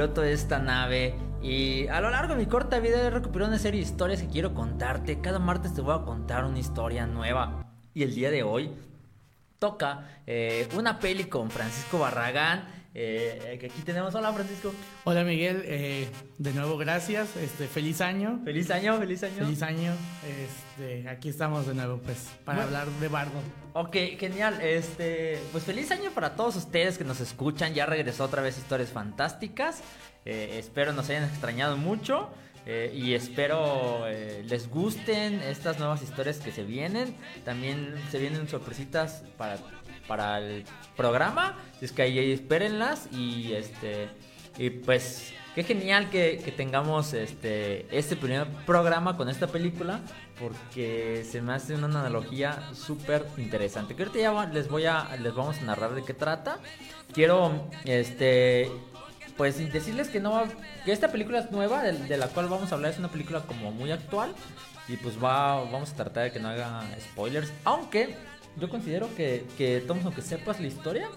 Piloto de esta nave. Y a lo largo de mi corta vida he recuperado una serie de historias que quiero contarte. Cada martes te voy a contar una historia nueva. Y el día de hoy toca eh, una peli con Francisco Barragán eh, que aquí tenemos. Hola, Francisco. Hola, Miguel. Eh, de nuevo, gracias. Este, feliz año. Feliz año, feliz año. Feliz año. Este, aquí estamos de nuevo, pues, para hablar de Bardo. Ok, genial. Este, pues feliz año para todos ustedes que nos escuchan. Ya regresó otra vez Historias Fantásticas. Eh, espero nos hayan extrañado mucho. y espero les gusten estas nuevas historias que se vienen. También se vienen sorpresitas para para el programa. Es que ahí espérenlas y este y pues qué genial que, tengamos este este primer programa con esta película porque se me hace una analogía súper interesante. Que ahorita ya les voy a les vamos a narrar de qué trata. Quiero este pues decirles que no que esta película es nueva de, de la cual vamos a hablar es una película como muy actual y pues va vamos a tratar de que no haga spoilers, aunque yo considero que, que aunque sepas la historia,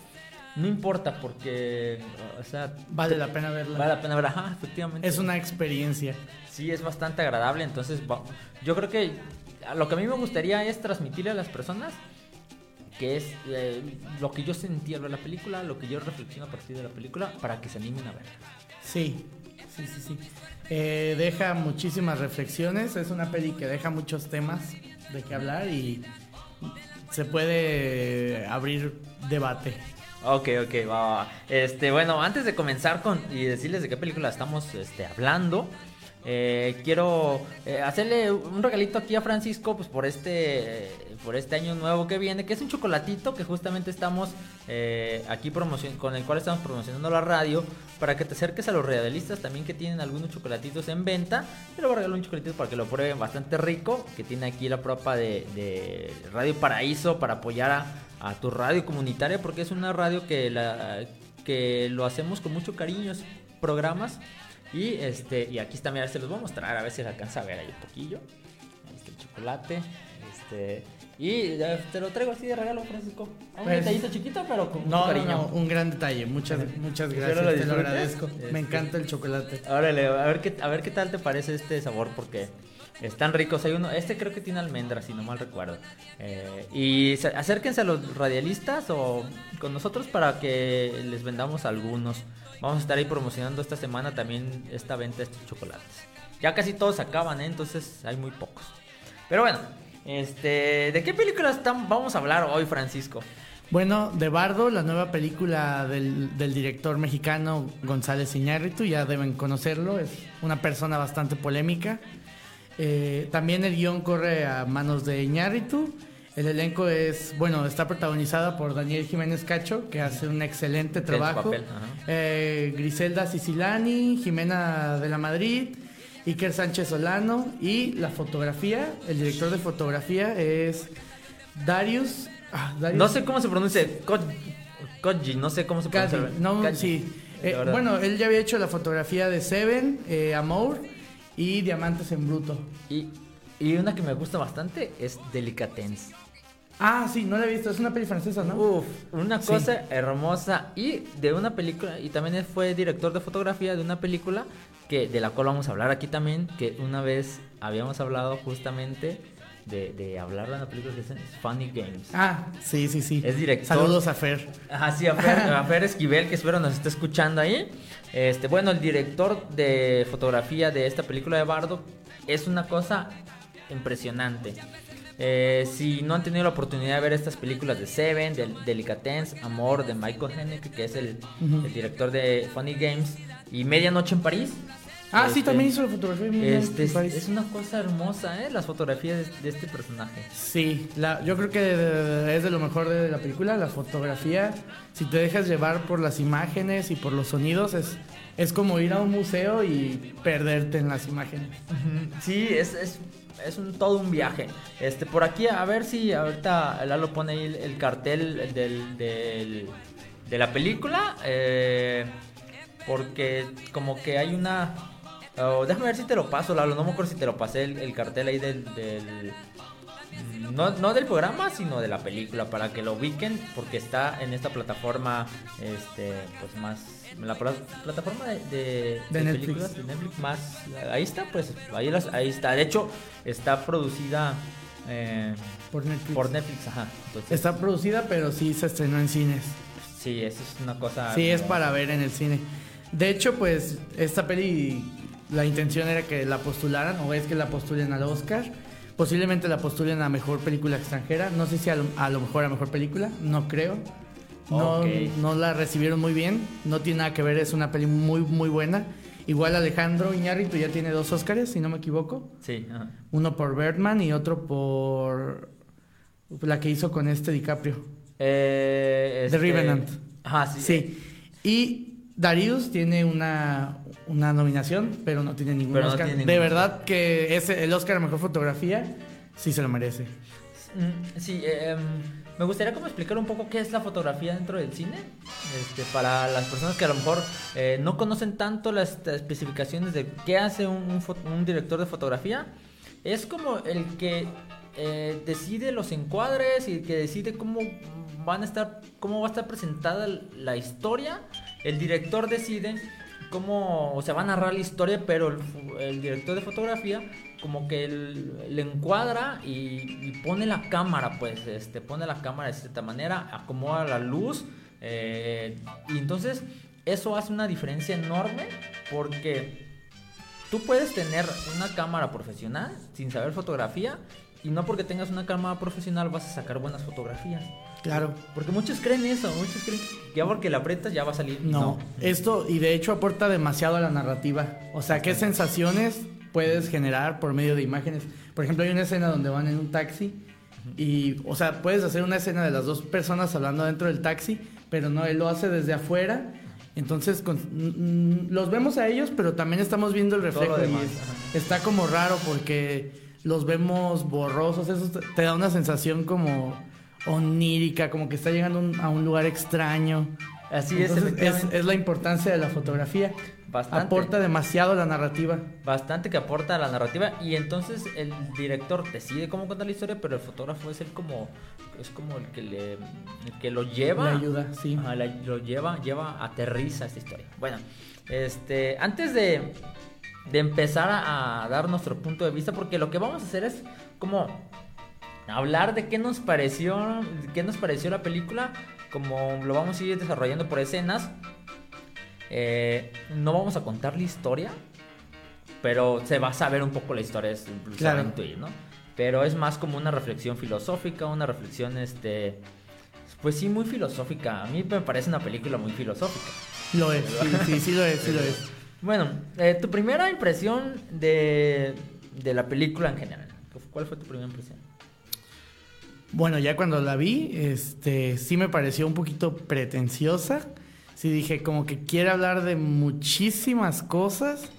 no importa porque, o sea... Vale la pena verla. Vale la pena verla, ajá, efectivamente. Es una experiencia. Sí, es bastante agradable, entonces yo creo que lo que a mí me gustaría es transmitirle a las personas que es eh, lo que yo sentí al ver la película, lo que yo reflexiono a partir de la película, para que se animen a verla. Sí, sí, sí, sí. Eh, deja muchísimas reflexiones, es una peli que deja muchos temas de qué hablar y se puede abrir debate. Ok, ok, va, Este, bueno, antes de comenzar con y decirles de qué película estamos este, hablando, eh, quiero eh, hacerle un regalito aquí a Francisco, pues por este, por este año nuevo que viene, que es un chocolatito que justamente estamos eh, aquí promocion con el cual estamos promocionando la radio, para que te acerques a los realistas también que tienen algunos chocolatitos en venta. Yo le voy a regalar un chocolatito para que lo prueben bastante rico, que tiene aquí la propa de, Radio Paraíso para apoyar a, tu radio comunitaria, porque es una radio que, la, que lo hacemos con mucho cariño, programas y este, y aquí está, mira, se los voy a mostrar, a ver si se alcanza a ver ahí un poquillo. Este el chocolate. Este. Y te lo traigo así de regalo, Francisco. Un pues, detallito chiquito, pero con no, cariño. No, un gran detalle. Muchas, muchas gracias. te lo agradezco. Me este, encanta el chocolate. Órale, a ver qué, a ver qué tal te parece este sabor, porque están ricos. Hay uno, este creo que tiene almendras, si no mal recuerdo. Eh, y acérquense a los radialistas o con nosotros para que les vendamos algunos. Vamos a estar ahí promocionando esta semana también esta venta de estos chocolates. Ya casi todos acaban, ¿eh? entonces hay muy pocos. Pero bueno, este, ¿de qué películas vamos a hablar hoy, Francisco? Bueno, de Bardo, la nueva película del, director mexicano González Iñárritu, ya deben conocerlo, es una persona bastante polémica. Eh, también el guion corre a manos de Iñárritu el elenco es, bueno, está protagonizada por Daniel Jiménez Cacho, que hace un excelente trabajo. Eh, Griselda Sicilani, Jimena de la Madrid, Iker Sánchez Solano y la fotografía, el director de fotografía es Darius. Ah, no sé cómo se pronuncia, Koji, no sé cómo se pronuncia. no, sí. Eh, bueno, él ya había hecho la fotografía de Seven, eh, Amour y Diamantes en Bruto. Y, y una que me gusta bastante es Delicatens. Ah, sí, no la he visto. Es una peli francesa, ¿no? Uf, una Sí. cosa hermosa y de una película y también fue director de fotografía de una película que de la cual vamos a hablar aquí también que una vez habíamos hablado justamente de, de hablar de una película que llama Funny Games. Ah, sí, sí, sí. Es director. Saludos a Fer. Ajá, sí, a Fer, a Fer Esquivel, que espero nos esté escuchando ahí. Este, bueno, el director de fotografía de esta película de Bardo es una cosa impresionante. Eh, si no han tenido la oportunidad de ver estas películas de Seven, de Delicatens, Amor, de Michael Haneke, que es el director de Funny Games, y Medianoche en París. Ah, sí, este, también hizo la fotografía. de Este, es, París. es una cosa hermosa, ¿eh? Las fotografías de, de este personaje. Sí, la, yo creo que de- es de lo mejor de la película, la fotografía. Si te dejas llevar por las imágenes y por los sonidos, es, es como ir a un museo y perderte en las imágenes. Sí, es, es, es un, todo un viaje. Este, por aquí, a ver si ahorita Lalo pone ahí el, el cartel del, del- de la película. eh, porque como que hay una... oh, déjame ver si te lo paso, Lalo. No me acuerdo si te lo pasé el, el cartel ahí del... del- no, no del programa, sino de la película, para que lo ubiquen, porque está en esta plataforma, este, pues más, la pla- plataforma de, de, De de Netflix. películas de Netflix más, ahí está, pues, ahí, las, ahí está. De hecho, está producida eh, Por Netflix. por Netflix, ajá. Entonces, Está producida, pero sí se estrenó en cines. sí, eso es una cosa. Sí, es para ver en el cine. De hecho, pues esta peli, la intención era que la postularan, o es que la postulen al Oscar. Posiblemente la postulen a mejor película extranjera. No sé si a lo, a lo mejor a mejor película, no creo. No, la recibieron muy bien. No tiene nada que ver, es una peli muy, muy buena. Igual Alejandro Iñárritu ya tiene dos Oscars, si no me equivoco. Sí. Uno por Birdman y otro por la que hizo con este DiCaprio. Eh, The este- Revenant. Ajá, sí. Sí. Y Darius tiene una, una nominación, pero no tiene ningún Pero no Oscar. tiene de ningún verdad que ese, el Oscar a Mejor Fotografía sí se lo merece. Mm, Sí, eh, em, me gustaría como explicar un poco qué es la fotografía dentro del cine, este, para las personas que a lo mejor eh, no conocen tanto las especificaciones de qué hace un, un un director de fotografía. Es como el que eh, decide los encuadres y el que decide cómo van a estar, cómo va a estar presentada la historia. El director decide cómo se va a narrar la historia, pero el, director de fotografía como que le encuadra y, y pone la cámara, pues, este, pone la cámara de cierta manera, acomoda la luz, eh, y entonces eso hace una diferencia enorme porque tú puedes tener una cámara profesional sin saber fotografía y no porque tengas una cámara profesional vas a sacar buenas fotografías. Claro. Porque muchos creen eso, muchos creen que ya porque la aprietas ya va a salir. No, esto y de hecho aporta demasiado a la narrativa. O sea, qué sensaciones puedes generar por medio de imágenes. Por ejemplo, hay una escena donde van en un taxi y, o sea, puedes hacer una escena de las dos personas hablando dentro del taxi, pero no, él lo hace desde afuera. Entonces, con- mm, los vemos a ellos, pero también estamos viendo el reflejo y está como raro porque los vemos borrosos. Eso te da una sensación como onírica, como que está llegando un- a un lugar extraño. Así es, Entonces, es, es la importancia de la fotografía. Bastante. Aporta demasiado a la narrativa. bastante que aporta a la narrativa y entonces el director decide cómo contar la historia pero el fotógrafo es el como es como el que le el que lo lleva Le ayuda, sí. Ajá, la- lo lleva lleva aterriza esta historia bueno este antes de de empezar a, a dar nuestro punto de vista porque lo que vamos a hacer es como hablar de qué nos pareció qué nos pareció la película como lo vamos a ir desarrollando por escenas eh, no vamos a contar la historia, pero se va a saber un poco la historia, es, Claro. intuir, ¿no? Pero es más como una reflexión filosófica, una reflexión, este, pues sí, muy filosófica. A mí me parece una película muy filosófica. Lo es, sí, sí, sí lo es, sí lo es. Bueno, eh, tu primera impresión de, de la película en general. ¿Cuál fue tu primera impresión? Bueno, ya cuando la vi, este, sí me pareció un poquito pretenciosa. Sí dije, como que quiere hablar de muchísimas cosas.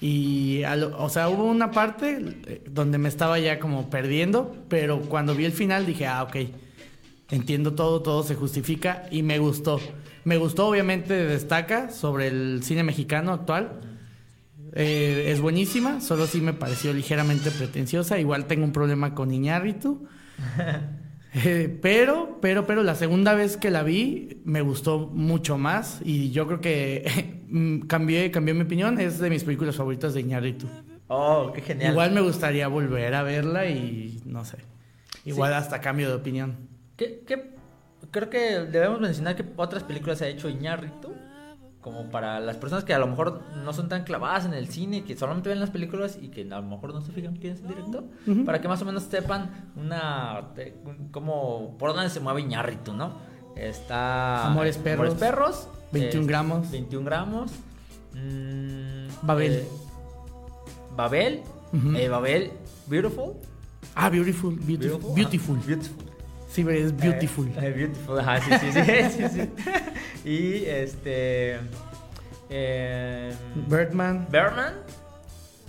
Y, lo- o sea, hubo una parte eh, donde me estaba ya como perdiendo, pero cuando vi el final dije, ah, ok, entiendo todo, todo se justifica y me gustó. Me gustó, obviamente, destaca sobre el cine mexicano actual. Eh, es buenísima, solo sí me pareció ligeramente pretenciosa. Igual tengo un problema con Iñárritu. Eh, pero, pero, pero la segunda vez que la vi me gustó mucho más y yo creo que mm, cambié, cambié mi opinión. Es de mis películas favoritas de Iñárritu. Oh, qué genial. Igual me gustaría volver a verla y no sé. Igual Sí. hasta cambio de opinión. ¿Qué, qué- Creo que debemos mencionar que otras películas ha hecho Iñárritu. Como para las personas que a lo mejor no son tan clavadas en el cine, que solamente ven las películas y que a lo mejor no se fijan quién es el director. Para que más o menos sepan una. de- como por dónde se mueve Iñárritu, ¿no? Está. Amores Perros. Amores Perros. 21 es- gramos. 21 gramos. mm, Babel. eh, Babel. Eh, Babel. Beautiful. Ah, Beautiful. Beautiful. Beautiful. Beautiful. Sí, es Beautiful. Eh, eh, beautiful, ajá, sí, sí, sí, sí, sí. Y este. Eh, Birdman. Birdman.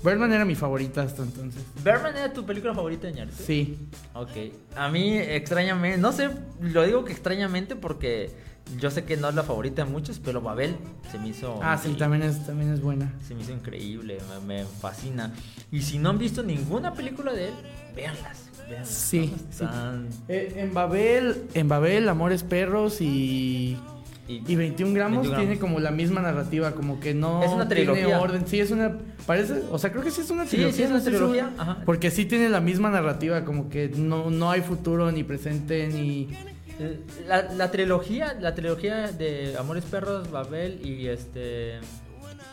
Birdman era mi favorita hasta entonces. Birdman era tu película favorita de Ñarritu? Sí. Ok. A mí, extrañamente, no sé, lo digo que extrañamente porque yo sé que no es la favorita de muchos, pero Babel se me hizo. Ah, sí, también es, también es buena. Se me hizo increíble, me, me fascina. Y si no han visto ninguna película de él, véanlas. Sí, Eh, en Babel, en Babel, Amores Perros y, y- y 21 gramos 21 tiene como la misma narrativa, como que no Es una tiene trilogía. orden. Sí, es una, parece, o sea, creo que sí es una trilogía. sí, es una trilogía, ajá. Porque sí tiene la misma narrativa, como que no, no hay futuro ni presente ni... La, la trilogía, la trilogía de Amores Perros, Babel y este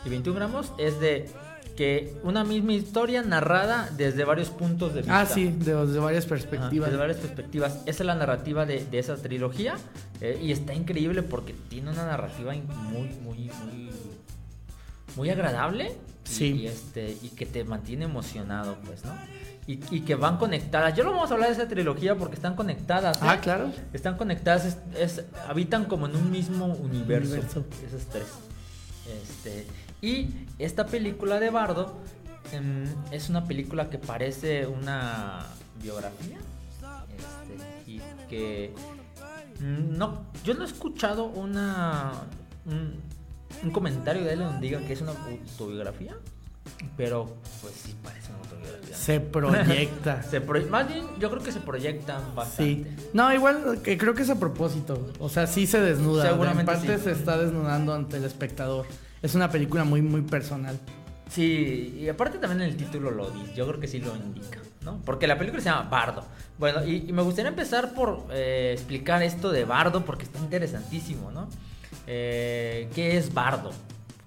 y 21 gramos es de que una misma historia narrada desde varios puntos de vista. Ah, sí, de, de varias Ajá, perspectivas. desde varias perspectivas. Esa es la narrativa de, de esa trilogía eh, y está increíble porque tiene una narrativa muy, muy, muy, muy agradable. Sí. Y, este, y que te mantiene emocionado, pues, ¿no? Y, y que van conectadas. Yo no vamos a hablar de esa trilogía porque están conectadas. ¿eh? Ah, claro. Están conectadas, es, es- habitan como en un mismo universo. Universo. Esos tres. Este, y esta película de Bardo em, es una película que parece una biografía. Este, y que mm, no, yo no he escuchado una un, un comentario de él donde diga que es una autobiografía. Pero pues sí parece una autobiografía. Se proyecta. Se pro- más bien, yo creo que se proyectan Sí. bastante. No, igual que creo que es a propósito. O sea, sí se desnuda. Seguramente En parte sí. se está desnudando ante el espectador. Es una película muy, muy personal. Sí, y aparte también el título lo dice, yo creo que sí lo indica, ¿no? Porque la película se llama Bardo. Bueno, y, me gustaría empezar por eh, explicar esto de Bardo porque está interesantísimo, ¿no? Eh, ¿Qué es Bardo?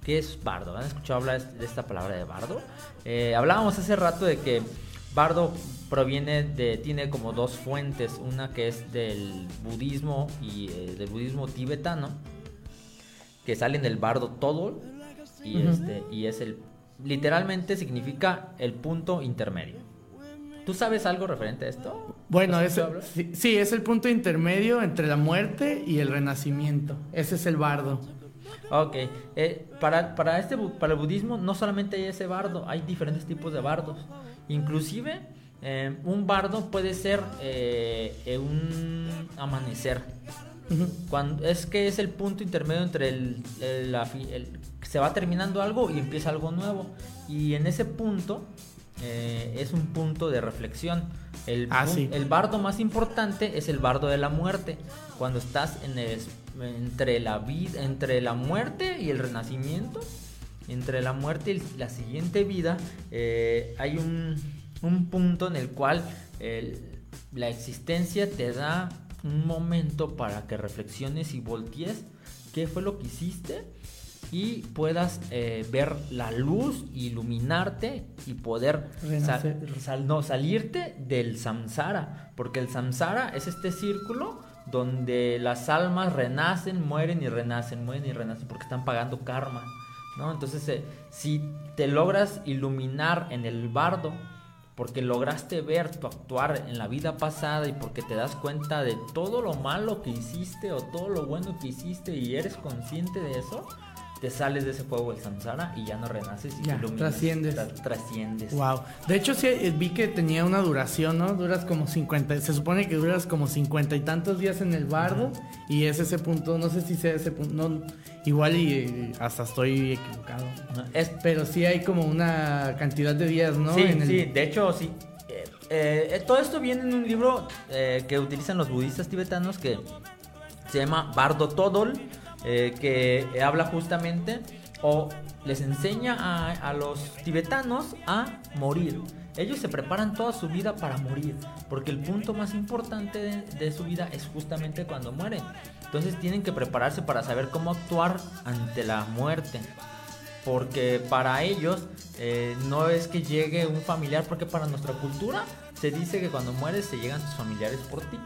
¿Qué es Bardo? ¿Han escuchado hablar de esta palabra de Bardo? Eh, hablábamos hace rato de que Bardo proviene de, tiene como dos fuentes, una que es del budismo y del budismo tibetano, que salen del bardo todo y este y es el literalmente significa el punto intermedio. ¿Tú sabes algo referente a esto? Bueno, ¿Has es, sí, sí, es el punto intermedio entre la muerte y el renacimiento. Ese es el bardo. Ok, eh, para, para, este, para el budismo no solamente hay ese bardo, hay diferentes tipos de bardos. Inclusive eh, un bardo puede ser eh, un amanecer. Cuando, es que es el punto intermedio entre el, el- se va terminando algo y empieza algo nuevo. Y en ese punto eh, es un punto de reflexión. El, Ah, sí. el bardo más importante es el bardo de la muerte. Cuando estás en el es- entre la vida, entre la muerte y el renacimiento, entre la muerte y la siguiente vida, eh, hay un, un punto en el cual el- la existencia te da un momento para que reflexiones y voltees qué fue lo que hiciste y puedas eh, ver la luz, iluminarte y poder sal- no, salirte del samsara, porque el samsara es este círculo donde las almas renacen, mueren y renacen, mueren y renacen porque están pagando karma, ¿no? Entonces, eh, si te logras iluminar en el bardo, porque lograste ver tu actuar en la vida pasada y porque te das cuenta de todo lo malo que hiciste o todo lo bueno que hiciste y eres consciente de eso, te sales de ese fuego del samsara y ya no renaces y Ya, iluminas, trasciendes. tra- trasciendes. Wow. De hecho, sí, eh, vi que tenía una duración, ¿no? Duras como 50. Se supone que duras como 50 y tantos días en el bardo. Y es ese punto, no sé si sea ese punto. No, igual y eh, hasta estoy equivocado. Es, Pero sí hay como una cantidad de días, ¿no? sí, En el- sí, de hecho sí. Eh, eh, todo esto viene en un libro eh, que utilizan los budistas tibetanos que se llama Bardo Todol, eh, que habla justamente o les enseña a, los tibetanos a morir. Ellos se preparan toda su vida para morir, porque el punto más importante de, de, su vida es justamente cuando mueren. Entonces tienen que prepararse para saber cómo actuar ante la muerte. Porque para ellos eh, no es que llegue un familiar, porque para nuestra cultura se dice que cuando mueres se llegan tus familiares por ti.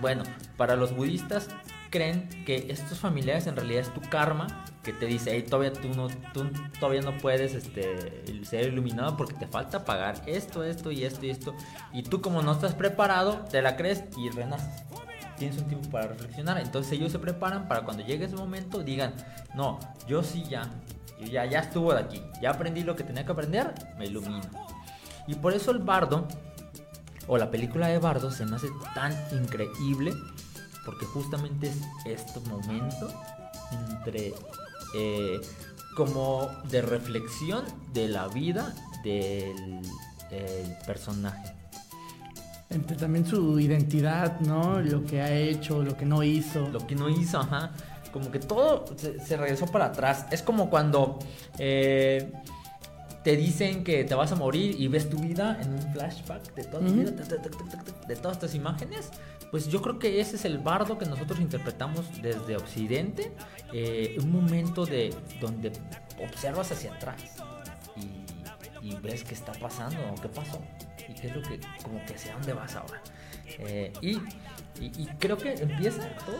Bueno, para los budistas creen que estos familiares en realidad es tu karma que te dice, hey, todavía tú no, tú todavía no puedes este, ser iluminado porque te falta pagar esto, esto y esto y esto. Y tú como no estás preparado, te la crees y renaces. Tienes un tiempo para reflexionar. Entonces ellos se preparan para cuando llegue ese momento digan, no, yo sí ya, yo ya, ya estuvo de aquí, ya aprendí lo que tenía que aprender, me ilumino. Y por eso el bardo, o la película de bardo, se me hace tan increíble porque justamente es este momento entre eh, como de reflexión de la vida del el personaje. Entre también su identidad, ¿no? Lo que ha hecho, lo que no hizo. Lo que no hizo, ajá. Como que todo se, se regresó para atrás. Es como cuando eh, te dicen que te vas a morir y ves tu vida en un flashback de toda tu vida, de todas estas imágenes. Pues yo creo que ese es el bardo que nosotros interpretamos desde Occidente, eh, un momento de donde observas hacia atrás y, y, ves qué está pasando o qué pasó y qué es lo que, como que hacia dónde vas ahora. Eh, y, y, y, creo que empieza todo.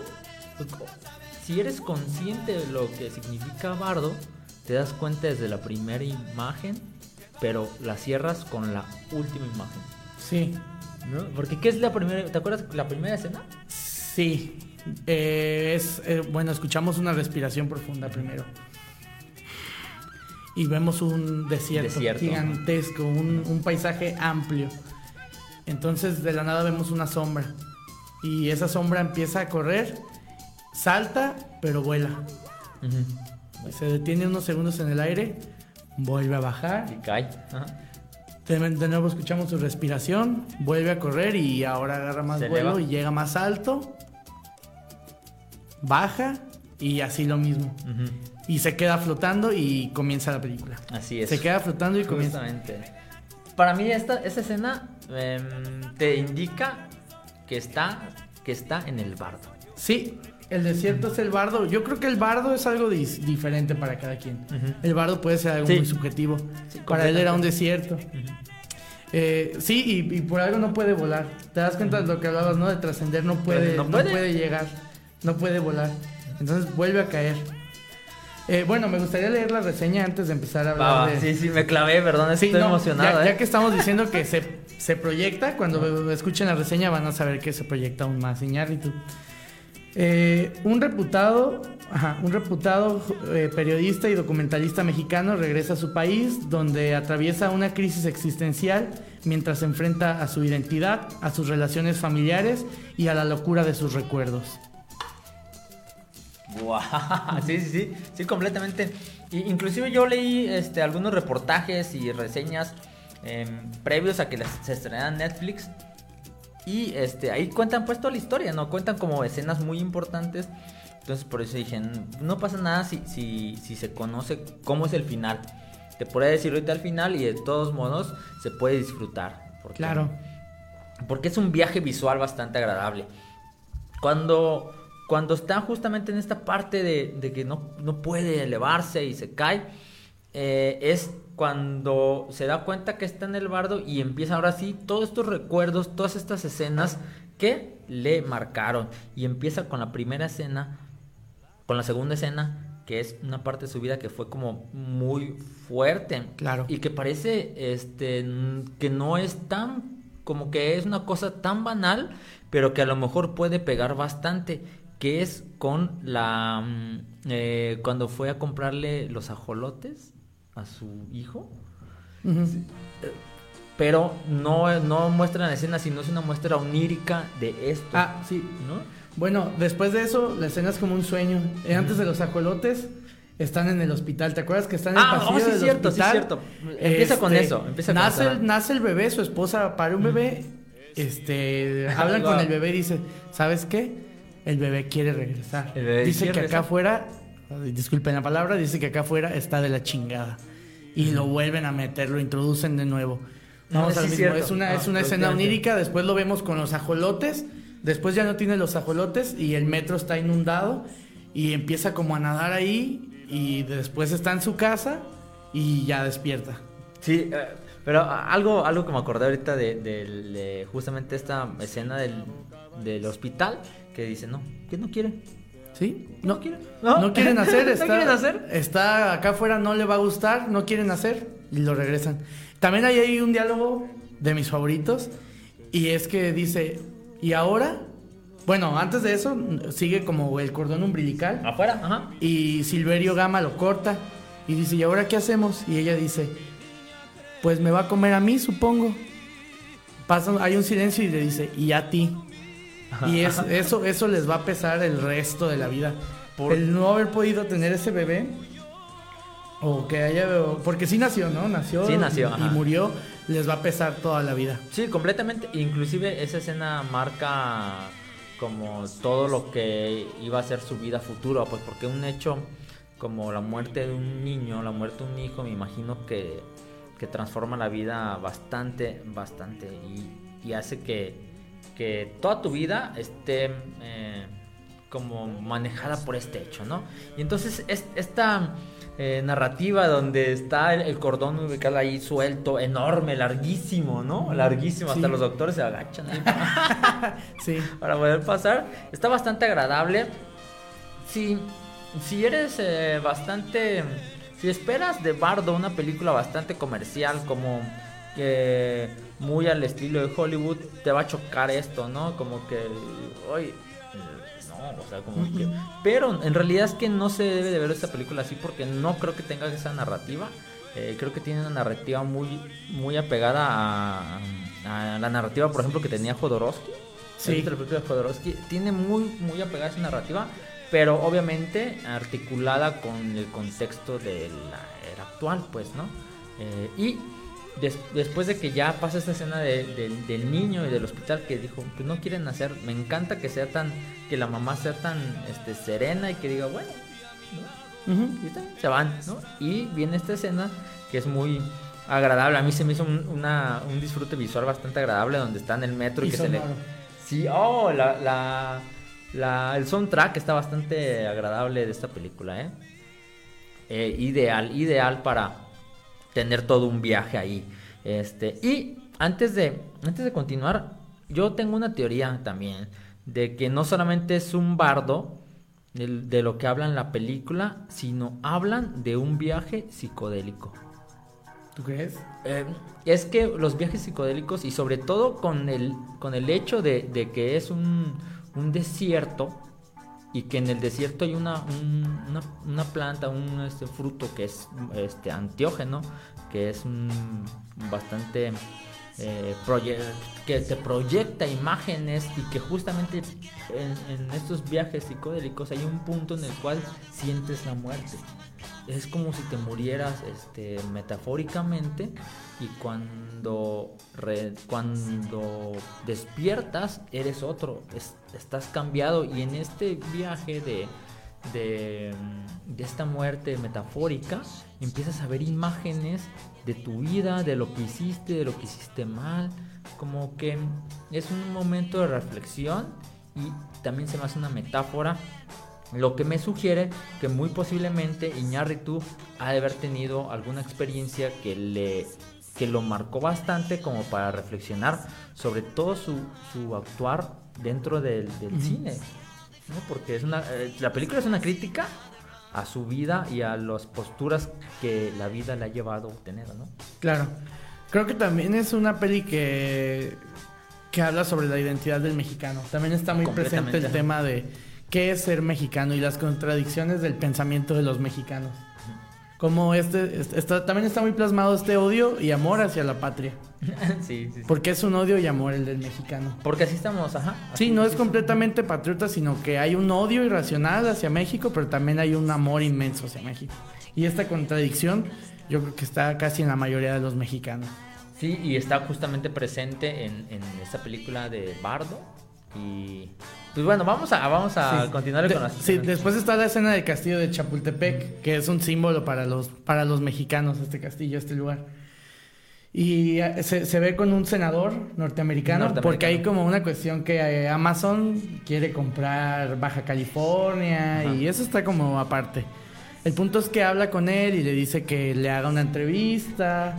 Pues, si eres consciente de lo que significa bardo, te das cuenta desde la primera imagen, pero la cierras con la última imagen. Sí. ¿No? Porque ¿qué es la primera? ¿Te acuerdas la primera escena? Sí. Eh, es eh, bueno, escuchamos una respiración profunda primero. Y vemos un desierto, Desierto. gigantesco, un, un paisaje amplio. Entonces de la nada vemos una sombra. Y esa sombra empieza a correr, salta, pero vuela. Se detiene unos segundos en el aire, vuelve a bajar. Y cae. Ajá. De, de nuevo escuchamos su respiración, vuelve a correr y ahora agarra más Se vuelo eleva. y llega más alto. Baja y así lo mismo. Y se queda flotando y comienza la película. Así es. Se queda flotando y comienza. Justamente. Para mí esta, esta escena em, te indica que está, que está en el bardo. Sí, el desierto es el bardo. Yo creo que el bardo es algo diferente para cada quien. El bardo puede ser algo Sí. muy subjetivo. Sí, para él era un desierto. Eh, sí, y, y por algo no puede volar. Te das cuenta de lo que hablabas, ¿no? De trascender, no puede, no no puede. llegar, no puede volar. Entonces vuelve a caer. Eh, bueno, me gustaría leer la reseña antes de empezar a hablar va, de... Sí, sí, me clavé, perdón, Sí, estoy no, emocionado. ya, ¿eh? ya que estamos diciendo que se, se proyecta, cuando escuchen la reseña van a saber que se proyecta aún más Iñárritu. Eh, un reputado, un reputado eh, periodista y documentalista mexicano regresa a su país donde atraviesa una crisis existencial mientras se enfrenta a su identidad, a sus relaciones familiares y a la locura de sus recuerdos. Guau, Sí, sí, sí, sí, completamente. Y, inclusive yo leí este, algunos reportajes y reseñas em, previos a que se estrenara en Netflix. Y este, ahí cuentan pues toda la historia, ¿no? Cuentan como escenas muy importantes. Entonces por eso dije, "Mm, no pasa nada si, si, si se conoce cómo es el final. Te podría decir ahorita al final y de todos modos se puede disfrutar. Porque, Claro. porque es un viaje visual bastante agradable. Cuando, cuando está justamente en esta parte de, de que no, no puede elevarse y se cae, eh, es cuando se da cuenta que está en el bardo y empieza ahora sí todos estos recuerdos, todas estas escenas que le marcaron. Y empieza con la primera escena, con la segunda escena, que es una parte de su vida que fue como muy fuerte. Claro. Y que parece este que no es tan como que es una cosa tan banal, pero que a lo mejor puede pegar bastante, que es con la mm, eh, cuando fue a comprarle los ajolotes a su hijo, Ujú. pero no no muestra la escena, sino es una muestra onírica de esto, Ah, sí, ¿no? Bueno, después de eso, la escena es como un sueño. Eh, Antes de los ajolotes, están en el hospital. ¿Te acuerdas que están en el Ah, pasillo oh, sí, del cierto, sí, hospital? cierto. Empieza con eso, empieza con nace, el, nace el bebé, su esposa para un bebé. Este, hablan con el bebé y dice, ¿sabes qué? El bebé quiere regresar. Bebé dice quiere que regresar. acá afuera, disculpen la palabra, dice que acá afuera está de la chingada. Y lo vuelven a meter, lo introducen de nuevo. No, Vamos sí, al mismo. cierto. Es una, No, es una escena onírica, después lo vemos con los ajolotes, después ya no tiene los ajolotes y el metro está inundado y empieza como a nadar ahí y después está en su casa y ya despierta. Sí, eh, pero algo, algo que me acordé ahorita de, de justamente esta escena del, del hospital que dice, no, que no quiere. ¿Sí? No. No, No, quieren hacer, ¿No está, quieren hacer? Está acá afuera, no le va a gustar, no quieren hacer y lo regresan. También hay ahí un diálogo de mis favoritos y es que dice, ¿y ahora? Bueno, antes de eso sigue como el cordón umbilical Afuera, ajá. y Silverio Gama lo corta y dice, ¿y ahora qué hacemos? Y ella dice, pues me va a comer a mí, supongo. Pasa, hay un silencio y le dice, y a ti. Y es- eso, eso les va a pesar el resto de la vida. Por- El no haber podido tener ese bebé. O que haya. Porque sí nació, ¿no? Nació. Sí nació, y, murió. Les va a pesar toda la vida. Sí, completamente. Inclusive esa escena marca como todo lo que iba a ser su vida futura, pues porque un hecho como la muerte de un niño, la muerte de un hijo, me imagino que, que transforma la vida bastante, bastante y, y hace que, que toda tu vida esté eh, como manejada por este hecho, ¿no? Y entonces es, esta eh, narrativa donde está el, el cordón umbilical ahí suelto, enorme, larguísimo, ¿no? Larguísimo, hasta los doctores se agachan ahí para, Sí. para poder pasar. Está bastante agradable. Si, si eres eh, bastante... Si esperas de Bardo una película bastante comercial como... que muy al estilo de Hollywood, te va a chocar esto, ¿no? Como que... Oye, no, o sea, como que... Pero en realidad es que no se debe de ver esta película así porque no creo que tenga esa narrativa. Eh, creo que tiene una narrativa muy, muy apegada a, a la narrativa, por ejemplo, que tenía Jodorowsky. Sí. ¿Has visto la película de Jodorowsky? Tiene muy, muy apegada esa narrativa, pero obviamente articulada con el contexto de la era actual, pues, ¿no? Eh, y des- después de que ya pasa esta escena de- del- del niño y del hospital que dijo, pues no quieren hacer, me encanta que sea tan, que la mamá sea tan este, serena y que diga, bueno, y tal, se van, ¿no? Y viene esta escena que es muy agradable. A mí se me hizo un, una- un disfrute visual bastante agradable donde está en el metro y, Y que se le... Sí, oh, la, la, la- el soundtrack está bastante agradable de esta película, ¿eh? Eh, ideal, ideal para tener todo un viaje ahí. Este, y antes de, antes de continuar, yo tengo una teoría también de que no solamente es un bardo de, lo que habla en la película, sino hablan de un viaje psicodélico. ¿Tú crees? Eh, es que los viajes psicodélicos y sobre todo con el, con el hecho de, de que es un, un desierto y que en el desierto hay una, un- una, planta, un este, fruto que es este, antiógeno, que es un, bastante eh, que te proyecta imágenes y que justamente en, en estos viajes psicodélicos hay un punto en el cual sientes la muerte. Es como si te murieras este, metafóricamente y cuando, cuando despiertas eres otro, es- estás cambiado y en este viaje de, de, de esta muerte metafórica empiezas a ver imágenes de tu vida, de lo que hiciste, de lo que hiciste mal, como que es un momento de reflexión y también se me hace una metáfora lo que me sugiere que muy posiblemente Iñárritu ha de haber tenido alguna experiencia que le que lo marcó bastante como para reflexionar sobre todo su, su actuar dentro del, del cine. ¿no? Porque es una, eh, la película es una crítica a su vida y a las posturas que la vida le ha llevado a tener, ¿no? Claro. Creo que también es una peli que, que habla sobre la identidad del mexicano. También está muy presente el tema de qué es ser mexicano y las contradicciones del pensamiento de los mexicanos. Como este, este- está, también está muy plasmado este odio y amor hacia la patria. sí, sí, sí. Porque es un odio y amor el del mexicano. Porque así estamos, ajá. Sí, no es sí, completamente patriota, sino que hay un odio irracional hacia México, pero también hay un amor inmenso hacia México. Y esta contradicción yo creo que está casi en la mayoría de los mexicanos. Sí, y está justamente presente en, en esta película de Bardo. Y pues bueno, vamos a, vamos a Sí. continuar con las sí, después está la escena del castillo de Chapultepec, que es un símbolo para los, para los mexicanos, este castillo, este lugar. Y eh, se, se ve con un senador norteamericano, Norteamericano. porque hay como una cuestión que eh, Amazon quiere comprar Baja California Ajá. y eso está como aparte. El punto es que habla con él y le dice que le haga una entrevista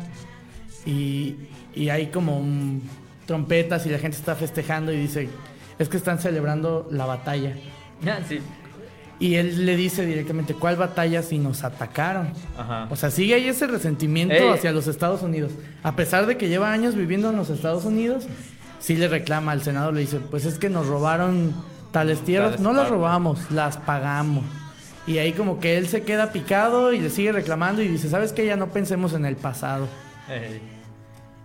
y, y hay como un- trompetas y la gente está festejando y dice, es que están celebrando la batalla. Ah, sí. Y él le dice directamente, ¿cuál batalla si nos atacaron? Ajá. O sea, sigue ahí ese resentimiento Ey. hacia los Estados Unidos. A pesar de que lleva años viviendo en los Estados Unidos, sí le reclama al Senado, le dice, pues es que nos robaron tales tierras. Tales no las robamos, las pagamos. Y ahí como que él se queda picado y le sigue reclamando y dice, ¿sabes qué? Ya no pensemos en el pasado.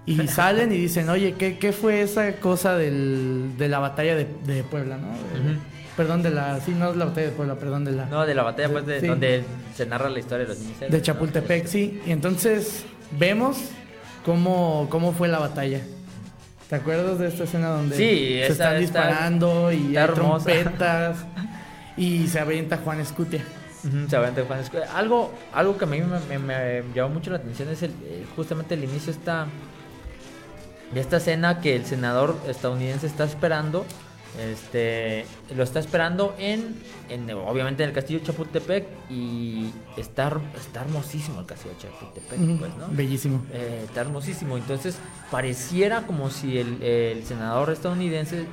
Y salen y dicen, oye, ¿qué, qué fue esa cosa del- de la batalla de, de Puebla, no? De-. Perdón, de la... Sí, no es la batalla de Puebla, perdón, de la... no, de la batalla, pues, de, Sí. donde se narra la historia de los niños. De Chapultepec, sí. Y entonces vemos cómo, cómo fue la batalla. ¿Te acuerdas de esta escena donde Sí, se están está- disparando y hay trompetas y se avienta Juan Escutia? Se aventa Juan Escutia. Algo, algo que a mí me, me- me llamó mucho la atención es el, eh, justamente el inicio esta, de esta escena que el senador estadounidense está esperando. Este lo está esperando en, en obviamente en el castillo de Chapultepec y está, está hermosísimo el castillo de Chapultepec, pues, ¿no? Bellísimo. Eh, está hermosísimo. Entonces, pareciera como si el, el senador estadounidense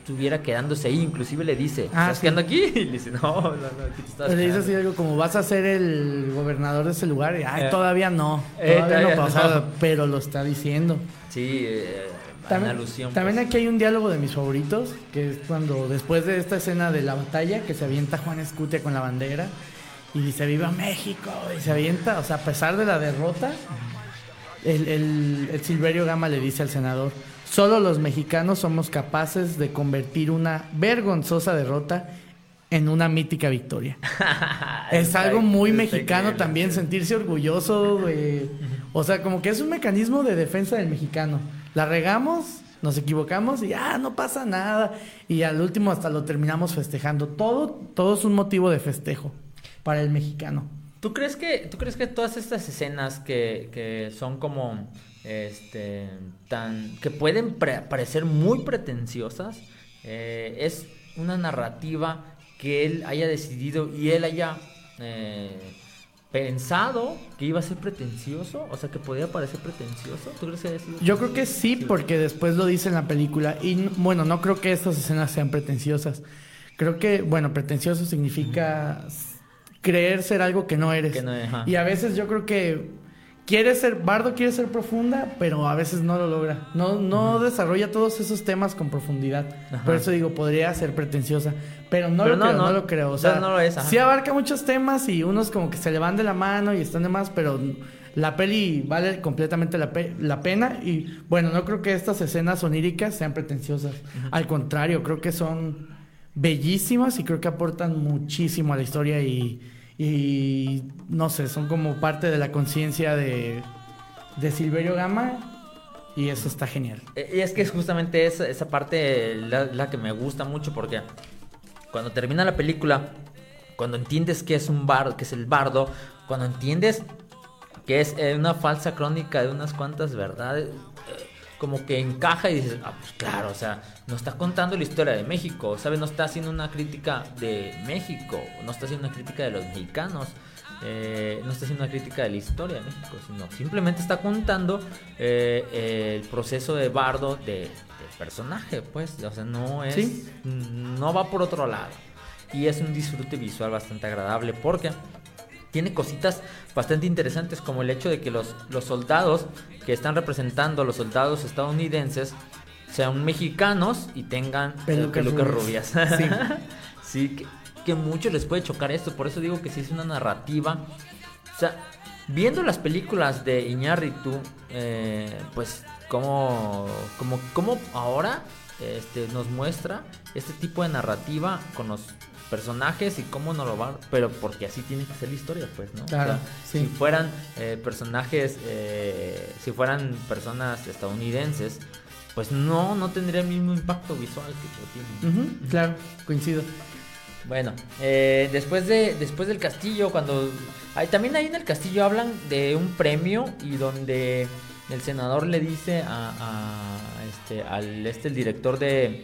estuviera quedándose ahí. Inclusive le dice, Ah, ¿estás sí. quedando aquí? Y le dice, no, no, no, aquí te estás Le dice quedando". así algo como, vas a ser el gobernador de ese lugar. Y, Ay, Eh. todavía no. Eh, Todavía no todavía pasa, no. pero lo está diciendo. Sí, eh, También, alusión. también pues. aquí hay un diálogo de mis favoritos, que es cuando después de esta escena de la batalla, que se avienta Juan Escutia con la bandera y dice ¡Viva México! Y se avienta, o sea, a pesar de la derrota, el, el- el Silverio Gama le dice al senador, solo los mexicanos somos capaces de convertir una vergonzosa derrota en una mítica victoria. es algo muy mexicano también, sentirse orgulloso de... O sea, como que es un mecanismo de defensa del mexicano. La regamos, nos equivocamos y ah, no pasa nada. Y al último hasta lo terminamos festejando. Todo, todo es un motivo de festejo para el mexicano. ¿Tú crees que, tú crees que todas estas escenas que, que son como este tan que pueden pre- parecer muy pretenciosas eh, es una narrativa que él haya decidido y él haya eh, pensado que iba a ser pretencioso, o sea que podía parecer pretencioso? ¿Tú crees que haya sido? Yo creo que sí, porque después lo dice en la película. Y bueno, no creo que estas escenas sean pretenciosas. Creo que, bueno, pretencioso significa creer ser algo que no eres. Que no, ajá. Y a veces yo creo que quiere ser, Bardo quiere ser profunda, pero a veces no lo logra. No, no desarrolla todos esos temas con profundidad. Ajá. Por eso digo, podría ser pretenciosa. Pero no Pero lo no, creo, no, no. lo creo. O sea, no lo es, sí abarca muchos temas y unos como que se le van de la mano y están de más, pero la peli vale completamente la, pe- la pena. Y bueno, no creo que estas escenas oníricas sean pretenciosas. Al contrario, creo que son bellísimas y creo que aportan muchísimo a la historia y, y no sé, son como parte de la conciencia de, de Silverio Gama y eso está genial. Eh, Y es que es justamente esa, esa parte la, la que me gusta mucho porque cuando termina la película, cuando entiendes que es un bardo, que es el bardo, cuando entiendes que es eh, una falsa crónica de unas cuantas verdades, como que encaja y dices, ah, pues claro, o sea, no está contando la historia de México, ¿sabes? No está haciendo una crítica de México, no está haciendo una crítica de los mexicanos. eh, no está haciendo una crítica de la historia de México, sino simplemente está contando eh, el proceso de bardo de, del personaje, pues, o sea, no es, Sí. no va por otro lado. Y es un disfrute visual bastante agradable porque tiene cositas bastante interesantes como el hecho de que los, los soldados que están representando, los soldados estadounidenses, sean mexicanos y tengan eh, Pelucas pelucas rubias. rubias. Sí. Sí, que, que mucho les puede chocar esto. Por eso digo que sí es una narrativa sea, viendo las películas de Iñárritu, eh, pues como, como, como ahora este, nos muestra este tipo de narrativa con los personajes y cómo no lo va, pero porque así tiene que ser la historia, pues, ¿no? Claro, sí. Si fueran eh, personajes, eh, si fueran personas estadounidenses, pues no, no tendría el mismo impacto visual que lo tiene. Claro, coincido. Bueno, eh, después de después del castillo, cuando hay, también ahí en el castillo hablan de un premio y donde el senador le dice a, a, este al este el director de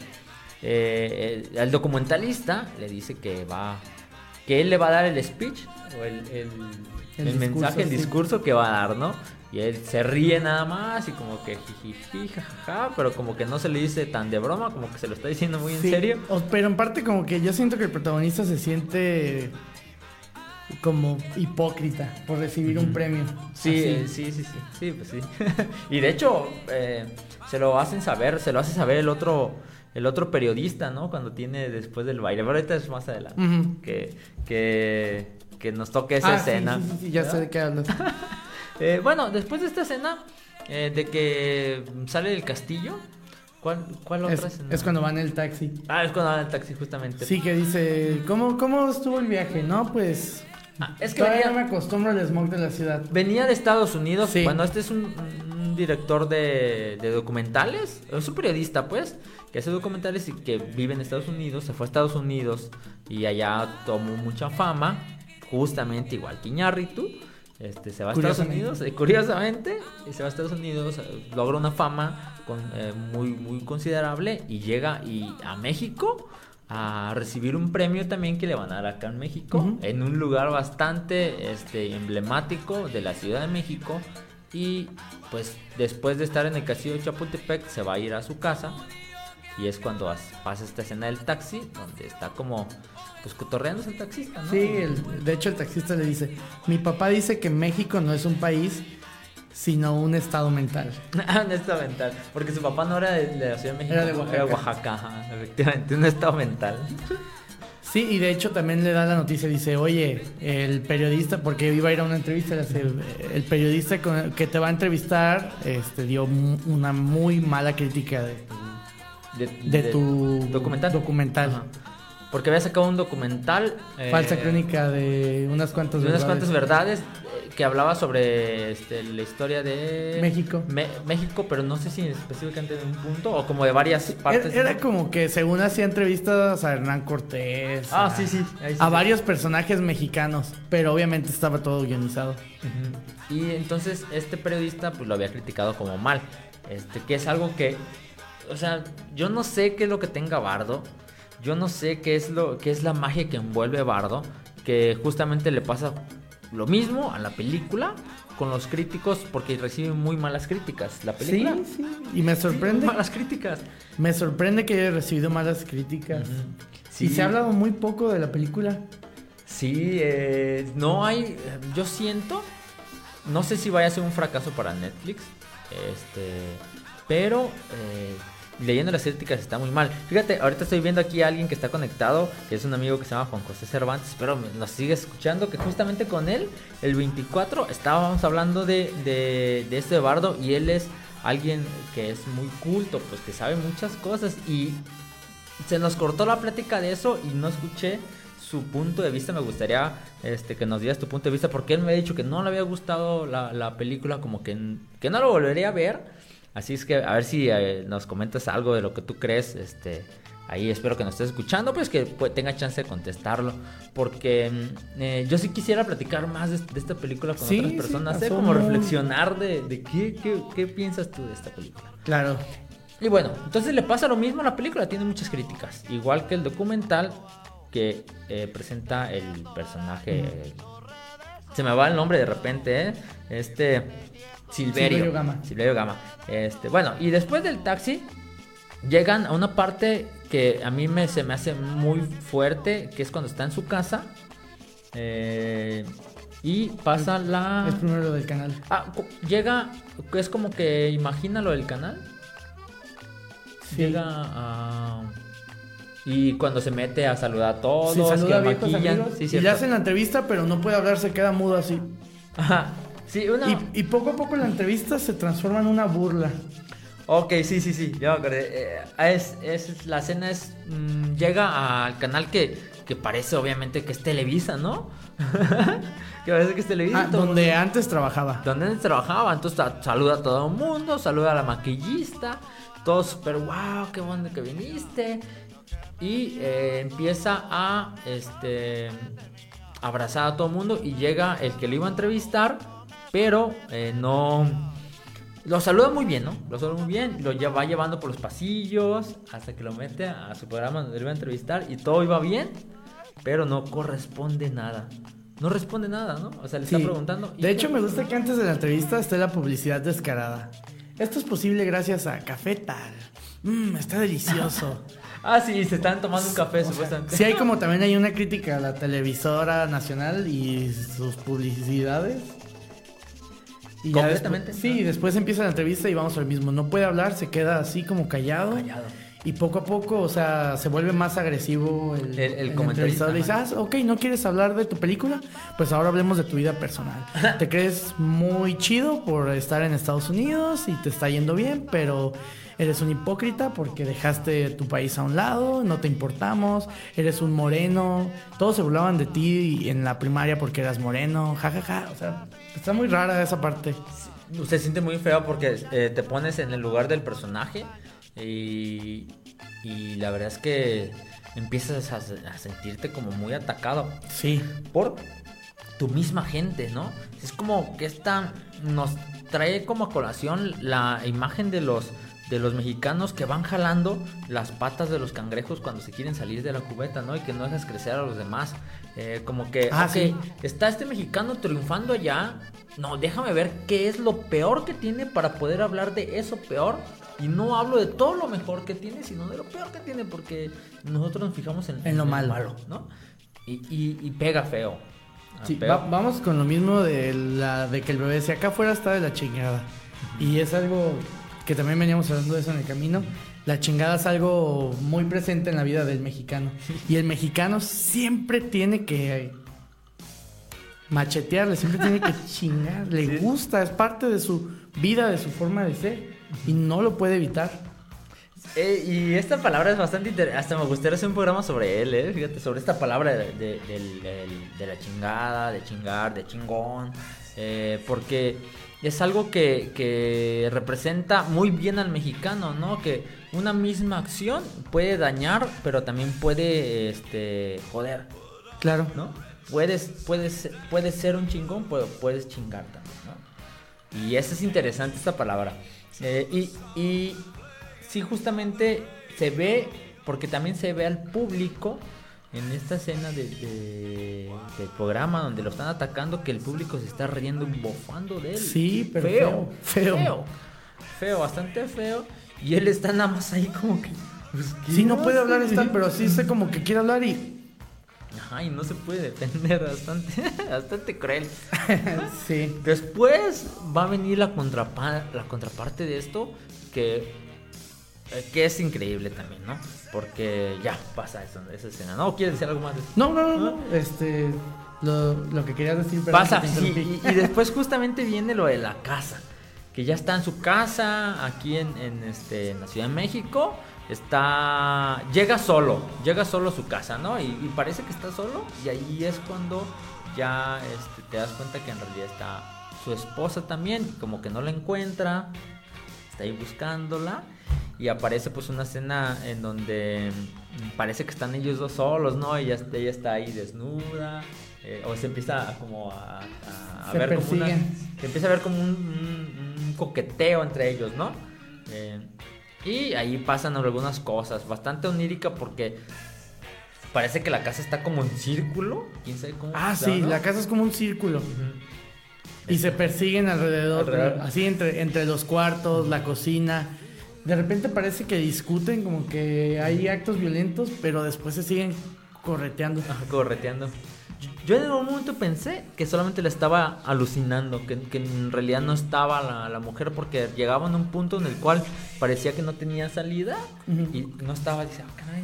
eh, el- al documentalista le dice que va que él le va a dar el speech o el, el- El el mensaje, el discurso, sí. discurso que va a dar, ¿no? Y él se ríe nada más y como que jijiji, jajaja, pero como que no se le dice tan de broma, como que se lo está diciendo muy en serio. pero en parte como que yo siento que el protagonista se siente como hipócrita por recibir un premio. Sí, eh, sí, sí, sí, sí, pues sí. y de hecho, eh, se lo hacen saber, se lo hace saber el otro, el otro periodista, ¿no? Cuando tiene después del baile. Pero ahorita es más adelante. Que, que, que nos toque esa Ah, escena. sí, sí, sí, ya sé de qué hablas. Eh, bueno, después de esta escena, eh, de que sale del castillo, ¿cuál, cuál otra Es, escena? es cuando va en el taxi. Ah, es cuando van en el taxi, justamente. Sí, que dice, ¿cómo, ¿cómo estuvo el viaje? No, pues... Ah, es que todavía venía- no me acostumbro al smog de la ciudad. Venía de Estados Unidos. Sí. Bueno, este es un director de, de documentales. Es un periodista, pues, que hace documentales y que vive en Estados Unidos. Se fue a Estados Unidos y allá tomó mucha fama. Justamente igual que Iñárritu. Este, se va a Estados. Unidos, eh, curiosamente, y se va a Estados Unidos, eh, logra una fama con, eh, muy, muy considerable y llega y a México a recibir un premio también que le van a dar acá en México, en un lugar bastante este, emblemático de la Ciudad de México. Y pues después de estar en el castillo de Chapultepec se va a ir a su casa. Y es cuando as- pasa esta escena del taxi, donde está como pues cotorreándose el taxista, ¿no? Sí, el- de hecho el taxista le dice, mi papá dice que México no es un país, sino un estado mental. Ah, un estado mental. Porque su papá no era de, de la Ciudad de México, Era de Oaxaca. Oaxaca, ajá, efectivamente, un estado mental. Sí, y de hecho también le da la noticia, dice, oye, el periodista, porque iba a ir a una entrevista, el periodista que te va a entrevistar este, dio una muy mala crítica de, De, de tu documental. documental. Ajá. Porque había sacado un documental. eh, Falsa crónica de unas cuantas de unas verdades. cuantas verdades eh, que hablaba sobre este, la historia de México. Me- México, pero no sé si específicamente de un punto o como de varias partes. era como que según hacía entrevistas a Hernán Cortés. Ah, a- sí, sí. ahí sí, A sí. varios personajes mexicanos, pero obviamente estaba todo guionizado. Y entonces este periodista pues lo había criticado como mal. Este, que es algo que. O sea, yo no sé qué es lo que tenga Bardo. Yo no sé qué es lo qué es la magia que envuelve Bardo. Que justamente le pasa lo mismo a la película con los críticos porque recibe muy malas críticas. La Sí, película. sí. Y me sorprende. Malas críticas. Me sorprende que haya recibido malas críticas. Sí. Y se ha hablado muy poco de la película. Sí, eh, no hay. Yo siento. No sé si vaya a ser un fracaso para Netflix. Este. Pero. eh, leyendo las críticas está muy mal. Fíjate, ahorita estoy viendo aquí a alguien que está conectado. Que es un amigo que se llama Juan José Cervantes. Pero nos sigue escuchando. Que justamente con él, el 24, estábamos hablando de, de, de este bardo. Y él es alguien que es muy culto. Pues que sabe muchas cosas. Y se nos cortó la plática de eso y no escuché su punto de vista. Me gustaría este, que nos dieras tu punto de vista porque él me ha dicho que no le había gustado la, la película, como que, que no lo volvería a ver. Así es que a ver si eh, nos comentas algo de lo que tú crees. Este, ahí espero que nos estés escuchando, pues que tenga chance de contestarlo. Porque mm, eh, yo sí quisiera platicar más de, de esta película con Sí, otras sí, personas, ¿eh? pasó como reflexionar de, de qué, qué, qué piensas tú de esta película. Claro. Y bueno, entonces le pasa lo mismo a la película, tiene muchas críticas. Igual que el documental que eh, presenta el personaje. se me va el nombre de repente, ¿eh? Este. Silverio. Silverio Gama. Silverio Gama. Este, bueno, y después del taxi, llegan a una parte que a mí me, se me hace muy fuerte, que es cuando está en su casa. eh, y pasa la. Es primero lo del canal. Ah, llega, es como que imagina lo del canal. Sí. Llega a... Y cuando se mete a saludar a todos, Sí, saluda a que viejos maquillan. amigos Sí, y le hacen la entrevista, pero no puede hablar, se queda mudo así. Ajá. Sí, una... Y, y poco a poco la entrevista se transforma en una burla. Ok, sí, sí, sí, ya me acordé. Eh, es, es, la escena es. mm, llega al canal que, que parece obviamente que es Televisa, ¿no? que parece que es Televisa. Ah, donde mundo- antes trabajaba. donde él trabajaba. Entonces saluda a todo el mundo, saluda a la maquillista. Todo súper, wow, qué bueno que viniste. Y eh, empieza a este, abrazar a todo el mundo. Y llega el que lo iba a entrevistar, pero eh, no. Lo saluda muy bien, ¿no? Lo saluda muy bien, lo va llevando por los pasillos hasta que lo mete a su programa donde lo iba a entrevistar y todo iba bien, pero no corresponde nada. No responde nada, ¿no? O sea, le Sí. está preguntando. De hecho, me gusta que antes de la entrevista esté la publicidad descarada. Esto es posible gracias a Café Tal. Mmm, está delicioso. Ah, sí, se están tomando un café, supuestamente. Sí, hay como también hay una crítica a la televisora nacional y sus publicidades. Y Completamente. después- sí, después empieza la entrevista y vamos al mismo. No puede hablar, se queda así como callado. Callado. Y poco a poco, o sea, se vuelve más agresivo el, El- el el entrevistador. Le dice, ah, ok, ¿no quieres hablar de tu película? Pues ahora hablemos de tu vida personal. Te crees muy chido por estar en Estados Unidos y te está yendo bien, pero eres un hipócrita porque dejaste tu país a un lado, no te importamos, eres un moreno. Todos se burlaban de ti en la primaria porque eras moreno, jajaja. O sea, está muy rara esa parte. Se siente muy feo porque eh, te pones en el lugar del personaje y, y la verdad es que empiezas a, a sentirte como muy atacado Sí. por tu misma gente, ¿no? Es como que esta nos trae como a colación la imagen de los de los mexicanos que van jalando las patas de los cangrejos cuando se quieren salir de la cubeta, ¿no? Y que no dejas crecer a los demás. Eh, como que, Ah, ok, sí. está este mexicano triunfando allá. No, déjame ver qué es lo peor que tiene para poder hablar de eso peor. Y no hablo de todo lo mejor que tiene, sino de lo peor que tiene, porque nosotros nos fijamos en, En lo malo. ¿no? Y, y- y pega feo. Ah, Sí, pega- va- vamos con lo mismo de la de que el bebé si acá afuera está de la chingada. Y es algo que también veníamos hablando de eso en el camino. La chingada es algo muy presente en la vida del mexicano. Y el mexicano siempre tiene que machetearle, siempre tiene que chingar. Le gusta, es parte de su vida, de su forma de ser. Y no lo puede evitar. Eh, y esta palabra es bastante interesante. Hasta me gustaría hacer un programa sobre él, ¿eh? Fíjate, sobre esta palabra de, la chingada, de chingar, de chingón. eh, porque es algo que, que representa muy bien al mexicano, ¿no? Que una misma acción puede dañar, pero también puede este, joder, Claro. ¿no? Puedes, puedes, puedes ser un chingón, pero puedes chingar también, ¿no? Y eso es interesante esta palabra. Eh, y, y sí, justamente se ve, porque también se ve al público en esta escena de, de- del programa donde lo están atacando, que el público se está riendo, bofando de él. Sí, pero feo, feo. Feo, feo, bastante feo. Y él está nada más ahí como que... pues, ¿qué Sí, no puede hablar estar, pero sí sé como que quiere hablar y. Ajá, y no se puede defender, bastante, bastante cruel. sí. Después va a venir la, contrapa- la contraparte de esto, que, eh, que es increíble también, ¿no? Porque ya pasa eso, esa escena. ¿No? ¿Quieres decir algo más de esto? No, no, no, no. Este. Lo, lo que querías decir, Pasa, que sí, y, y después justamente viene lo de la casa. Que ya está en su casa, aquí en, en, este, en la Ciudad de México. Está. Llega solo, llega solo a su casa, ¿no? Y, y parece que está solo. Y ahí es cuando ya este, te das cuenta que en realidad está su esposa también. Como que no la encuentra. Está ahí buscándola. Y aparece pues una escena en donde mm, parece que están ellos dos solos, ¿no? Ella, ella está ahí desnuda. eh, o se empieza a como a, a- ver como una, se empieza a ver como un, un- un coqueteo entre ellos, ¿no? Eh, y ahí pasan algunas cosas, bastante onírica porque parece que la casa está como en círculo. ¿Quién sabe cómo? Ah, está, sí, no? la casa es como un círculo. Y se persiguen alrededor, Alrededor. así entre, entre los cuartos, la cocina. De repente parece que discuten, como que hay actos violentos, pero después se siguen correteando. Ajá, correteando. Yo en algún momento pensé que solamente le estaba alucinando, que, que en realidad no estaba la, la mujer porque llegaban a un punto en el cual parecía que no tenía salida y no estaba, dice, ah, caray,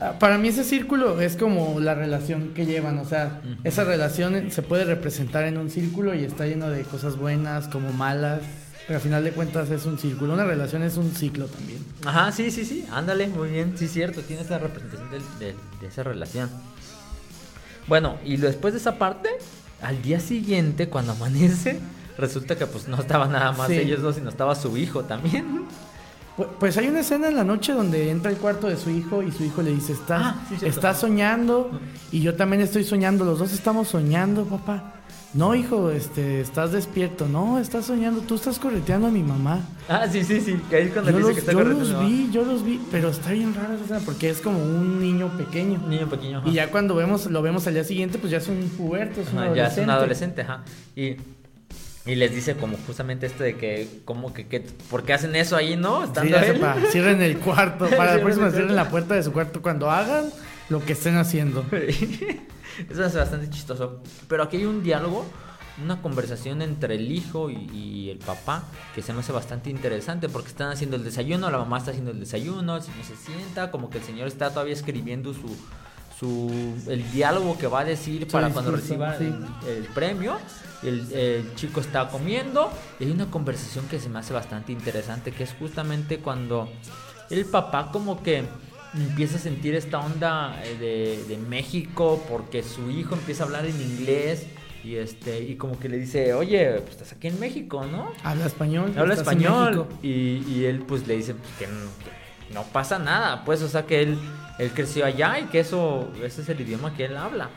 Ah, Para mí ese círculo es como la relación que llevan, o sea, esa relación se puede representar en un círculo y está lleno de cosas buenas como malas, pero al final de cuentas es un círculo, una relación es un ciclo también. Ajá, sí, sí, sí, ándale, muy bien, sí, cierto, tiene esa representación del- del- de esa relación. Bueno, y después de esa parte, al día siguiente, cuando amanece, resulta que pues no estaba nada más Sí. ellos dos, sino estaba su hijo también. Pu- Pues hay una escena en la noche donde entra al cuarto de su hijo y su hijo le dice, estás, Ah, sí, estás soñando y yo también estoy soñando, los dos estamos soñando, papá. No, hijo, este, estás despierto. No, estás soñando, tú estás correteando a mi mamá. Ah, sí, sí, sí, que ahí es cuando Yo dice los, que está yo los vi, yo los vi, pero está bien rara esa porque es como un niño pequeño. Un niño pequeño. ajá. Y ya cuando vemos, lo vemos al día siguiente, pues ya es un puberto, es un Ajá, ya es adolescente. un adolescente, ajá. Y, y les dice como justamente esto de que, como que, que ¿por qué hacen eso ahí, no? Sí, Estando ya sepa, cierren el cuarto. Para la próxima cierren la puerta de su cuarto cuando hagan lo que estén haciendo. Eso es bastante chistoso. Pero aquí hay un diálogo, una conversación entre el hijo y, y el papá que se me hace bastante interesante porque están haciendo el desayuno, la mamá está haciendo el desayuno, el señor se sienta, como que el señor está todavía escribiendo su, su el diálogo que va a decir para cuando reciba sí. el, el premio. El, el chico está comiendo y hay una conversación que se me hace bastante interesante que es justamente cuando el papá como que empieza a sentir esta onda eh, de, de México porque su hijo empieza a hablar en inglés y este y como que le dice oye pues estás aquí en México no Habla español. habla español y, y él pues le dice pues, que, no, que no pasa nada pues o sea que él él creció allá y que eso ese es el idioma que él habla.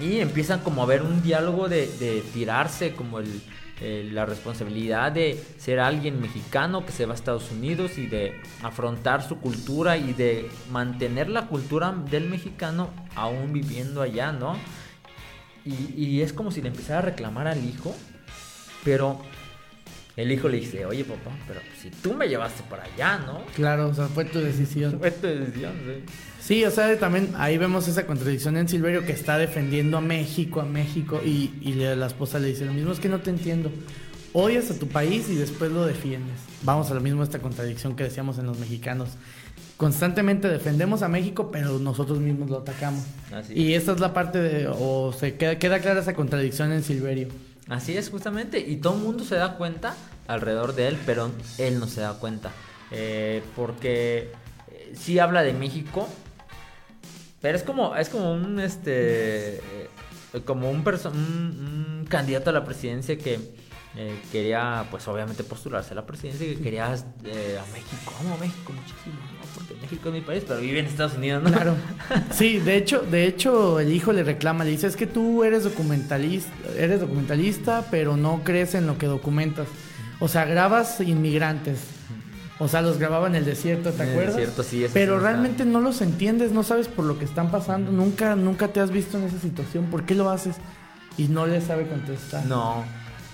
Y empiezan como a ver un diálogo de, de tirarse como el, el- la responsabilidad de ser alguien mexicano que se va a Estados Unidos y de afrontar su cultura y de mantener la cultura del mexicano aún viviendo allá, ¿no? Y, y es como si le empezara a reclamar al hijo, pero el hijo le dice, oye papá, pero si tú me llevaste para allá, ¿no? Claro, o sea, fue tu decisión. Fue tu decisión, sí. Sí, o sea, también ahí vemos esa contradicción en Silverio que está defendiendo a México, a México, y, la esposa le dice lo mismo, es que no te entiendo. Odias a tu país y después lo defiendes. Vamos a lo mismo esta contradicción que decíamos en los mexicanos. Constantemente defendemos a México, pero nosotros mismos lo atacamos. Así Y esta es la parte de, o se queda, queda clara esa contradicción en Silverio. Así es, justamente. Y todo el mundo se da cuenta alrededor de él, pero él no se da cuenta. Eh, porque eh, sí habla de México, pero es como, es como un este. eh, como un, un, un candidato a la presidencia que eh, quería, pues obviamente, postularse a la presidencia y que quería eh, a México. Amo a México muchísimo, Porque México es mi país, pero vive en Estados Unidos, ¿no? Claro. Sí, de hecho, de hecho, el hijo le reclama, le dice, es que tú eres documentalista, eres documentalista, pero no crees en lo que documentas. O sea, grabas inmigrantes. O sea, los grababa en el desierto, ¿te En el acuerdas? desierto, sí, Pero realmente no los entiendes, no sabes por lo que están pasando, nunca, nunca te has visto en esa situación, ¿por qué lo haces? Y no le sabe contestar. No.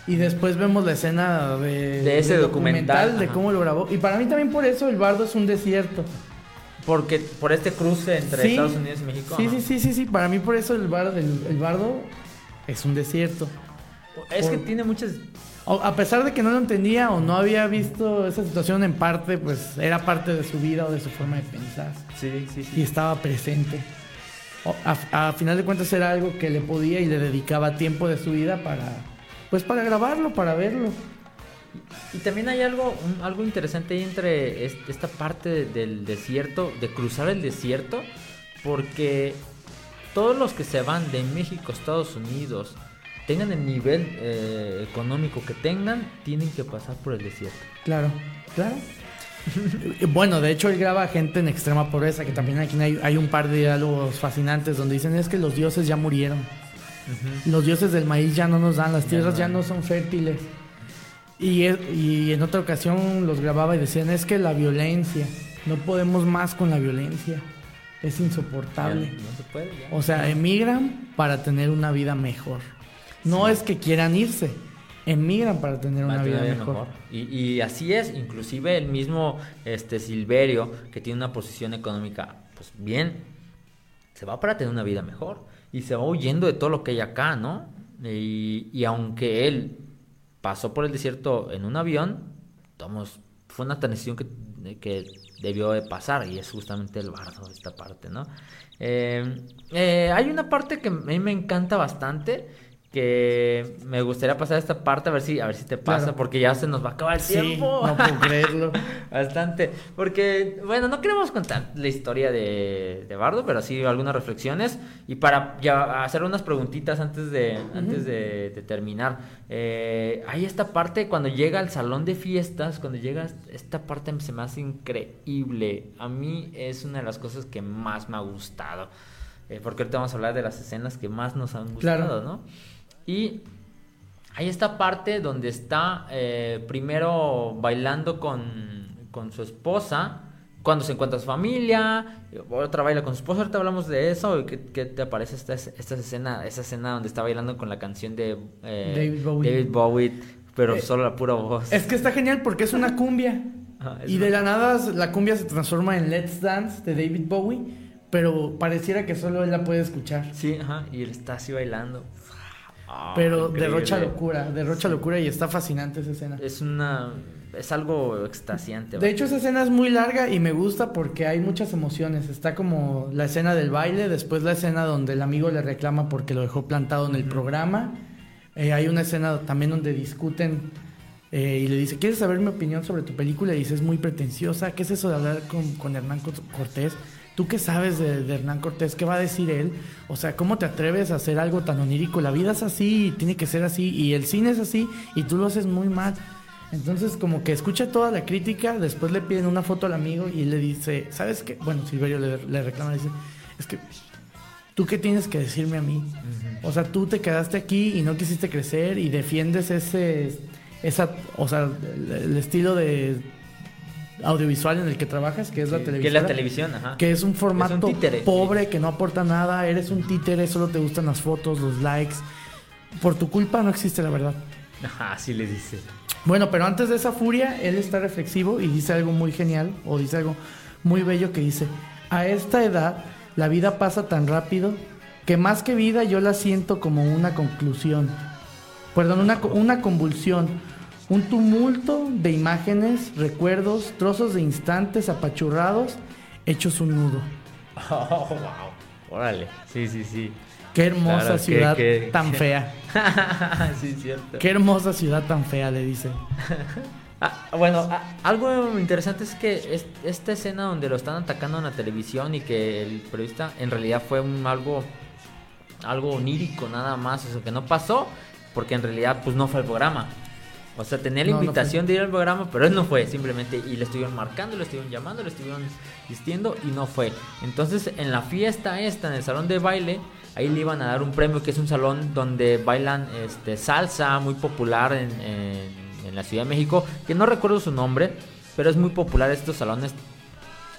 Y después vemos la escena de, De ese documental, de cómo lo grabó. Y para mí también por eso el bardo es un desierto. Porque por este cruce entre Sí. Estados Unidos y México. Sí, sí, sí, sí, sí. Para mí por eso el, bar- el- el bardo es un desierto. Es que tiene muchas. A pesar de que no lo entendía o no había visto esa situación en parte, pues era parte de su vida o de su forma de pensar. Sí, sí, Y estaba presente. A, a final de cuentas era algo que le podía y le dedicaba tiempo de su vida para, pues para grabarlo, para verlo. Y también hay algo, un- algo interesante ahí entre es- esta parte de- del desierto, de cruzar el desierto, porque todos los que se van de México a Estados Unidos, tengan el nivel eh, económico que tengan, tienen que pasar por el desierto. Claro, claro. bueno, de hecho él graba a gente en extrema pobreza, que también aquí hay, hay un par de diálogos fascinantes donde dicen es que los dioses ya murieron. Los dioses del maíz ya no nos dan, las Ya tierras no. ya no son fértiles. Y, y en otra ocasión los grababa y decían, es que la violencia, no podemos más con la violencia, es insoportable. Ya no se puede, ya. O sea, emigran para tener una vida mejor. No Sí. es que quieran irse, emigran para tener una vida mejor. Y, y así es, inclusive el mismo este Silverio, que tiene una posición económica, pues bien, se va para tener una vida mejor. Y se va huyendo de todo lo que hay acá, ¿no? Y, y aunque él pasó por el desierto en un avión, vamos, fue una transición que que debió de pasar y es justamente el bardo, esta parte, ¿no? Eh, eh, hay una parte que a mí me encanta bastante que me gustaría pasar esta parte a ver si a ver si te pasa porque ya se nos va a acabar el tiempo. No puedo creerlo. Bastante, porque bueno, no queremos contar la historia de, de, Bardo, pero sí algunas reflexiones y para ya hacer unas preguntitas antes de antes de, terminar. Eh, hay esta parte cuando llega al salón de fiestas, cuando llega esta parte se me hace increíble. A mí es una de las cosas que más me ha gustado. Eh, porque ahorita vamos a hablar de las escenas que más nos han gustado, ¿no? Y hay esta parte donde está eh, primero bailando con, su esposa, cuando se encuentra su familia, otra baila con su esposa, ahorita hablamos de eso, ¿qué, te parece esta, esta escena, esa escena donde está bailando con la canción de eh, David, Bowie. pero eh, solo la pura voz? Es que está genial porque es una cumbia. y de la nada la cumbia se transforma en Let's Dance de David Bowie, pero pareciera que solo él la puede escuchar. Sí, ajá, y él está así bailando. Ah, pero derrocha locura, derrocha locura y está fascinante esa escena. Es una es algo extasiante. De hecho esa escena es muy larga y me gusta porque hay muchas emociones. Está como la escena del baile, después la escena donde el amigo le reclama porque lo dejó plantado en el programa. Eh, hay una escena también donde discuten eh, y le dice, ¿quieres saber mi opinión sobre tu película? Y dice, es muy pretenciosa. ¿Qué es eso de hablar con, con Hernán Cortés? ¿Tú qué sabes de, Hernán Cortés? ¿Qué va a decir él? O sea, ¿cómo te atreves a hacer algo tan onírico? La vida es así, tiene que ser así, y el cine es así, y tú lo haces muy mal. Entonces, como que escucha toda la crítica, después le piden una foto al amigo y le dice, ¿sabes qué? Bueno, Silverio le, le reclama, dice, es que, ¿tú qué tienes que decirme a mí? O sea, tú te quedaste aquí y no quisiste crecer y defiendes ese, esa, o sea, el estilo de audiovisual en el que trabajas, que es la televisión. Que es la televisión, ajá. Que es un formato pobre, que no aporta nada, eres un títere, solo te gustan las fotos, los likes. Por tu culpa no existe la verdad. Ajá, así le dice. Bueno, pero antes de esa furia, él está reflexivo y dice algo muy genial, o dice algo muy bello que dice, a esta edad la vida pasa tan rápido que más que vida yo la siento como una conclusión. Perdón, una, una convulsión un tumulto de imágenes, recuerdos, trozos de instantes apachurrados, hechos un nudo. Oh, wow. Órale. Sí, sí, sí. Qué hermosa ciudad tan fea. sí, cierto. Qué hermosa ciudad tan fea, le dice. Ah, bueno, ah, algo interesante es que esta escena donde lo están atacando en la televisión y que el periodista en realidad fue un algo algo onírico nada más, o sea, que no pasó porque en realidad pues no fue el programa. O sea, tenía la invitación de ir al programa, pero él no fue, simplemente. Y le estuvieron marcando, le estuvieron llamando, le estuvieron vistiendo y no fue. Entonces, en la fiesta esta, en el salón de baile, ahí le iban a dar un premio, que es un salón donde bailan este, salsa, muy popular en, en, la Ciudad de México, que no recuerdo su nombre, pero es muy popular estos salones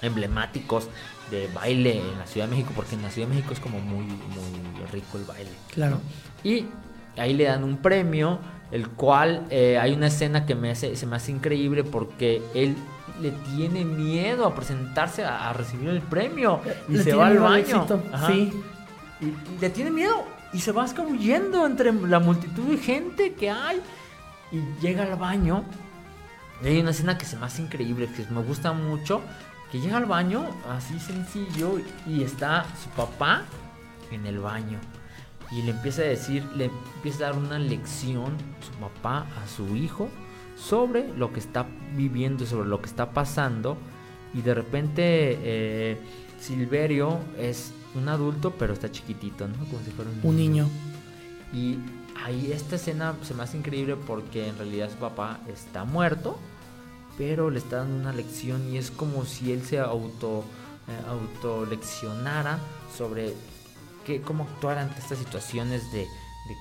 emblemáticos de baile en la Ciudad de México, porque en la Ciudad de México es como muy, muy rico el baile. Claro. Y ahí le dan un premio el cual eh, hay una escena que me hace, se me hace increíble porque él le tiene miedo a presentarse a, recibir el premio y se va al baño. Sí. Y, le tiene miedo y se va escabullendo entre la multitud de gente que hay y llega al baño. Y hay una escena que se me hace increíble, que me gusta mucho, que llega al baño así sencillo y está su papá en el baño y le empieza a decir, le empieza a dar una lección su papá a su hijo sobre lo que está viviendo, sobre lo que está pasando y de repente eh, Silverio es un adulto pero está chiquitito, ¿no? Como si fuera un, niño. Y ahí esta escena se me hace increíble porque en realidad su papá está muerto, pero le está dando una lección y es como si él se auto, eh, auto leccionara sobre cómo actuar ante estas situaciones de,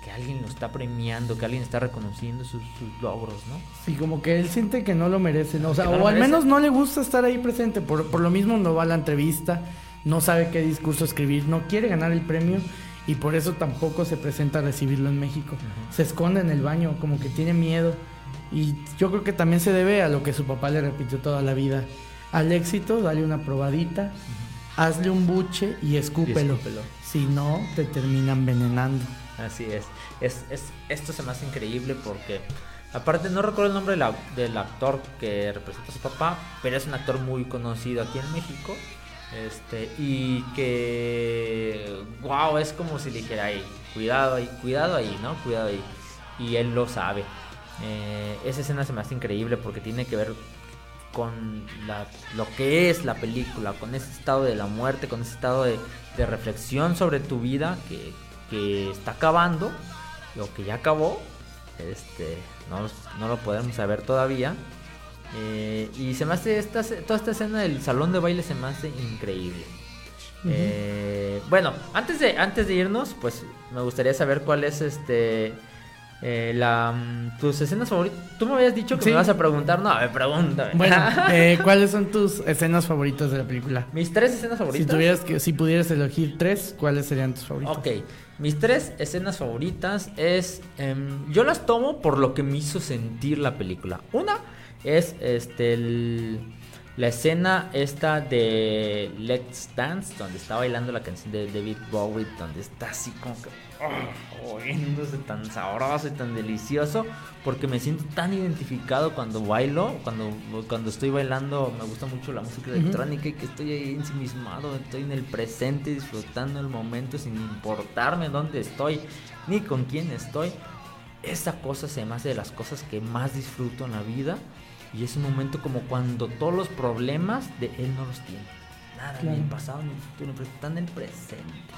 que alguien lo está premiando, que alguien está reconociendo sus, logros, ¿no? Sí, como que él siente que no lo merece, ¿no? O sea, o al menos no le gusta estar ahí presente, por, por, lo mismo no va a la entrevista, no sabe qué discurso escribir, no quiere ganar el premio y por eso tampoco se presenta a recibirlo en México. Se esconde en el baño, como que tiene miedo. Y yo creo que también se debe a lo que su papá le repitió toda la vida. Al éxito, dale una probadita, hazle un buche y escúpelo. Si no, te termina envenenando. Así es. Es, es. Esto se me hace increíble porque Aparte, no recuerdo el nombre del, actor que representa a su papá, pero es un actor muy conocido aquí en México. Este, y que, wow, es como si le dijera ahí, cuidado ahí, cuidado ahí, ¿no? Cuidado ahí. Y él lo sabe. Eh, esa escena se me hace increíble porque tiene que ver con lo que es la película, con ese estado de la muerte, con ese estado de, reflexión sobre tu vida que, que, está acabando, o que ya acabó, este, no, lo podemos saber todavía. Eh, y se me hace esta, toda esta escena del salón de baile se me hace increíble. Eh, bueno, antes de, antes de irnos, pues me gustaría saber cuál es este eh, la, mm, tus escenas favoritas. Tú me habías dicho que me vas a preguntar. No, me pregúntame. Bueno, eh, ¿cuáles son tus escenas favoritas de la película? Mis tres escenas favoritas. Si tuvieras que, si pudieras elegir tres, ¿cuáles serían tus favoritas? Ok, mis tres escenas favoritas es, em, yo las tomo por lo que me hizo sentir la película. Una es este la escena esta de Let's Dance, donde está bailando la canción de David Bowie, donde está así como que oh, oyéndose tan sabroso y tan delicioso, porque me siento tan identificado cuando bailo, cuando, cuando estoy bailando, me gusta mucho la música electrónica y que estoy ahí ensimismado, estoy en el presente disfrutando el momento sin importarme dónde estoy ni con quién estoy. Esa cosa se me hace de las cosas que más disfruto en la vida y es un momento como cuando todos los problemas de él no los tiene. Nada, ni el pasado ni el futuro, pero están en el presente.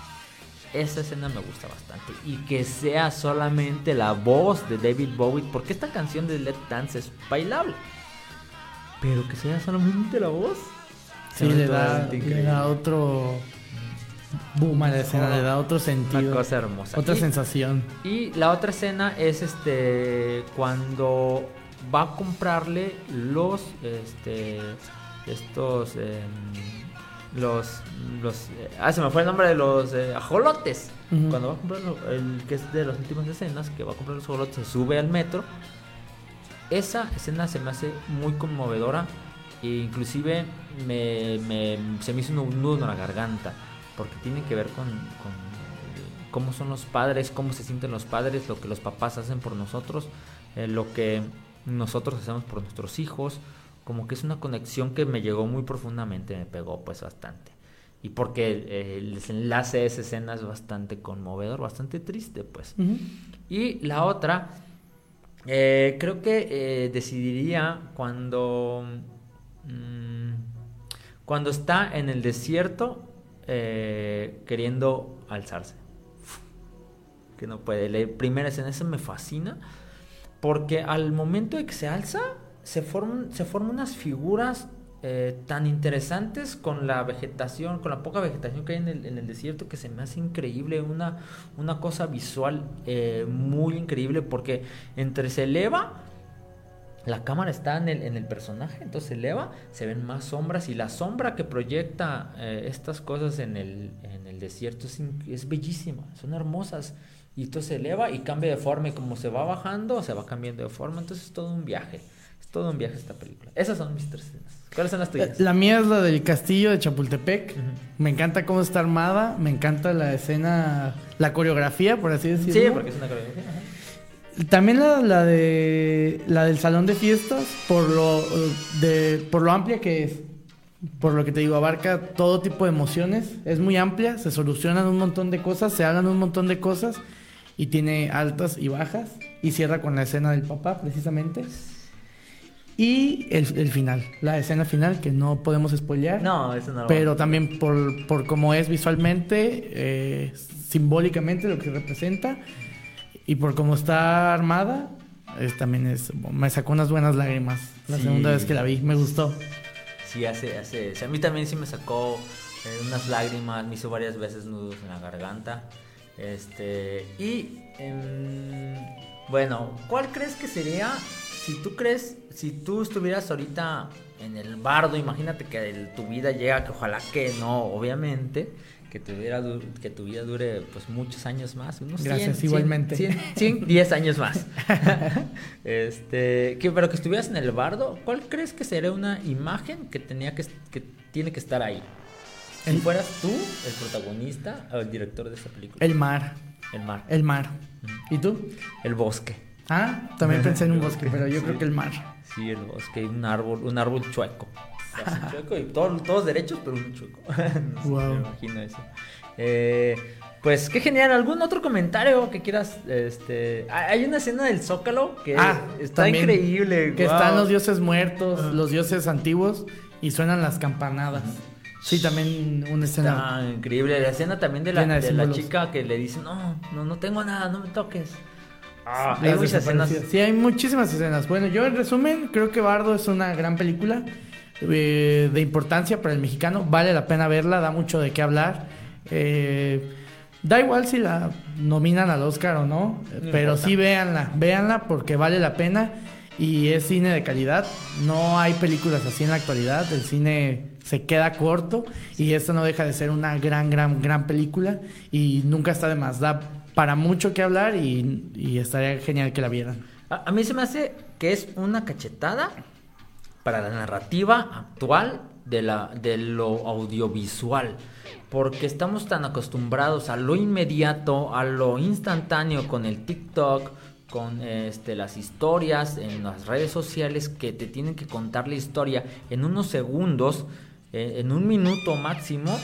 Esa escena me gusta bastante. Y que sea solamente la voz de David Bowie, porque esta canción de Let Dance es bailable. Pero que sea solamente la voz. Sí, le da, le da, otro boom a la escena, le da otro sentido. Una cosa hermosa. Otra sensación. Y la otra escena es este cuando va a comprarle los este estos em, los los ah se me fue el nombre de los eh, ajolotes. Cuando va a comprar el que es de las últimas escenas que va a comprar los ajolotes se sube al metro. Esa escena se me hace muy conmovedora e inclusive me, se me hizo un nudo en la garganta porque tiene que ver con, con cómo son los padres, cómo se sienten los padres, lo que los papás hacen por nosotros, eh, lo que nosotros hacemos por nuestros hijos, como que es una conexión que me llegó muy profundamente, me pegó pues bastante. Y porque el desenlace de esa escena es bastante conmovedor, bastante triste pues. Y la otra, eh, creo que eh, decidiría cuando, mm, cuando está en el desierto eh, queriendo alzarse. Que no puede. La primera escena, esa me fascina porque al momento de que se alza, se forman, se forman unas figuras eh, tan interesantes con la vegetación, con la poca vegetación que hay en el, desierto, que se me hace increíble, una, una cosa visual eh, muy increíble, porque entre se eleva, la cámara está en el, en el, personaje, entonces se eleva, se ven más sombras y la sombra que proyecta eh, estas cosas en el, en el desierto es, es bellísima, son hermosas y entonces se eleva y cambia de forma y como se va bajando se va cambiando de forma entonces es todo un viaje todo un viaje esta película. Esas son mis tres escenas. ¿cuáles son las tuyas? la mía es la del castillo de Chapultepec. Me encanta cómo está armada me encanta la escena la coreografía por así decirlo. Sí porque es una coreografía también la, la, de la del salón de fiestas por lo de por lo amplia que es. Por lo que te digo, abarca todo tipo de emociones, es muy amplia, se solucionan un montón de cosas, se hablan un montón de cosas y tiene altas y bajas y cierra con la escena del papá precisamente. Y el, final, la escena final que no podemos spoilear. No, eso no. Pero también por, por cómo es visualmente, eh, simbólicamente lo que representa y por cómo está armada, es, también es, me sacó unas buenas lágrimas la segunda vez que la vi, me gustó. Sí, hace, hace, a mí también sí me sacó eh, unas lágrimas, me hizo varias veces nudos en la garganta. Este, y em, bueno, ¿cuál crees que sería si tú crees, si tú estuvieras ahorita en el bardo, imagínate que tu vida llega, que ojalá que no, obviamente, que tu vida, que tu vida dure pues muchos años más, unos Gracias, igualmente. 10 años más. este, que, pero que estuvieras en el bardo, ¿cuál crees que sería una imagen que tenía que, que tiene que estar ahí? Si fueras tú el protagonista o el director de esa película. El mar. El mar. El mar. ¿Y tú? El bosque. Ah, también pensé en un bosque, pero yo creo que el mar. Sí, el bosque, un árbol, un árbol chueco. Así, chueco y todos, todos derechos, pero un chueco. No sé, Wow. Me imagino eso. Eh, pues qué genial. ¿Algún otro comentario que quieras? Este, hay hay una escena del Zócalo que Ah, está también, increíble. Que wow. están los dioses muertos, los dioses antiguos y suenan las campanadas. Sí, también una escena. Está increíble. La escena también de la, de de la chica que le dice, no, no, no tengo nada, no me toques. Ah, hay muchas escenas. Sí, hay muchísimas escenas. Bueno, yo en resumen, creo que Bardo es una gran película eh, de importancia para el mexicano. Vale la pena verla, da mucho de qué hablar. Eh, da igual si la nominan al Oscar o no, No pero importa. sí véanla, véanla porque vale la pena y es cine de calidad. No hay películas así en la actualidad. El cine se queda corto y esto no deja de ser una gran, gran, gran película y nunca está de más. Da para mucho que hablar y, estaría genial que la vieran. A, a mí se me hace que es una cachetada para la narrativa actual de, la, de lo audiovisual. Porque estamos tan acostumbrados a lo inmediato, a lo instantáneo con el TikTok, con este, las historias en las redes sociales que te tienen que contar la historia en unos segundos, eh, en un minuto máximo.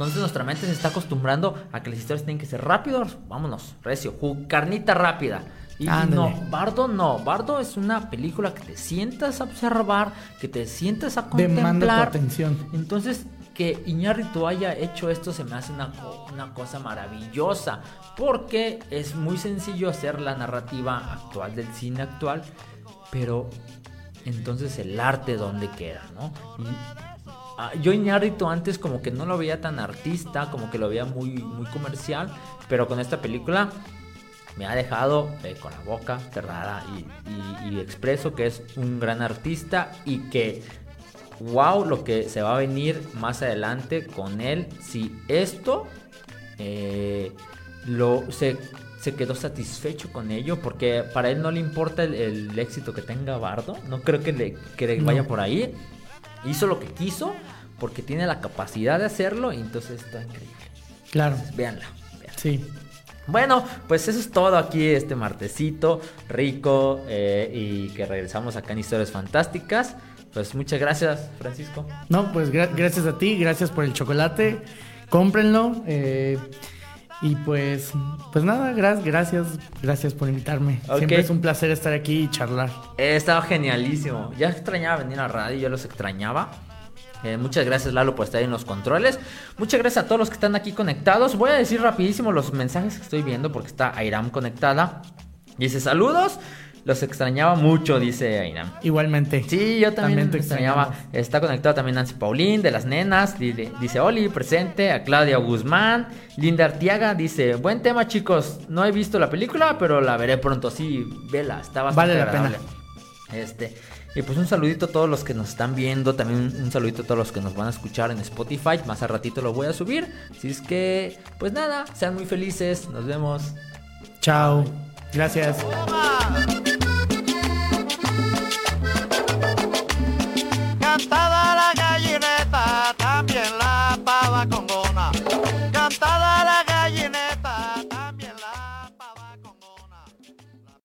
Entonces nuestra mente se está acostumbrando a que las historias tienen que ser rápidos. Vámonos, recio, carnita rápida. Y Ándale. no, Bardo no. Bardo es una película que te sientas a observar, que te sientas a Demanda tu contemplar. atención. Entonces, que Iñárritu haya hecho esto se me hace una, una cosa maravillosa. Porque es muy sencillo hacer la narrativa actual del cine actual. Pero entonces el arte dónde queda, ¿no? Y, yo Iñárritu antes como que no lo veía tan artista, como que lo veía muy, muy comercial. Pero con esta película me ha dejado eh, con la boca cerrada y, y- y expreso que es un gran artista y que wow lo que se va a venir más adelante con él si esto eh, lo se, se quedó satisfecho con ello porque para él no le importa el, el éxito que tenga Bardo no creo que le, que le No. vaya por ahí hizo lo que quiso porque tiene la capacidad de hacerlo y entonces está increíble Claro, véanla, véanla. sí. Bueno, pues eso es todo aquí este martesito rico eh, y que regresamos acá en Historias Fantásticas. Pues muchas gracias, Francisco. No, pues gra- gracias a ti, gracias por el chocolate. Cómprenlo. eh, y pues, pues nada, gra- gracias, gracias por invitarme. Siempre es un placer estar aquí y charlar. Eh, estaba genialísimo. Ya extrañaba venir a radio, yo los extrañaba. Eh, muchas gracias Lalo por estar ahí en los controles. Muchas gracias a todos los que están aquí conectados. Voy a decir rapidísimo los mensajes que estoy viendo porque está Airam conectada. Dice saludos. Los extrañaba mucho, dice Airam. Igualmente. Sí, yo también, te me extrañaba. extrañamos. Está conectado también Nancy Paulín de las nenas. Dice, Oli, presente. A Claudia Guzmán. Linda Artiaga dice: Buen tema, chicos. No he visto la película, pero la veré pronto. Sí, vela. Está bastante Vale la agradable. Este. Y pues un saludito a todos los que nos están viendo. También un saludito a todos los que nos van a escuchar en Spotify. Más a ratito lo voy a subir. Así es que, pues nada, sean muy felices. Nos vemos. Chao. Gracias.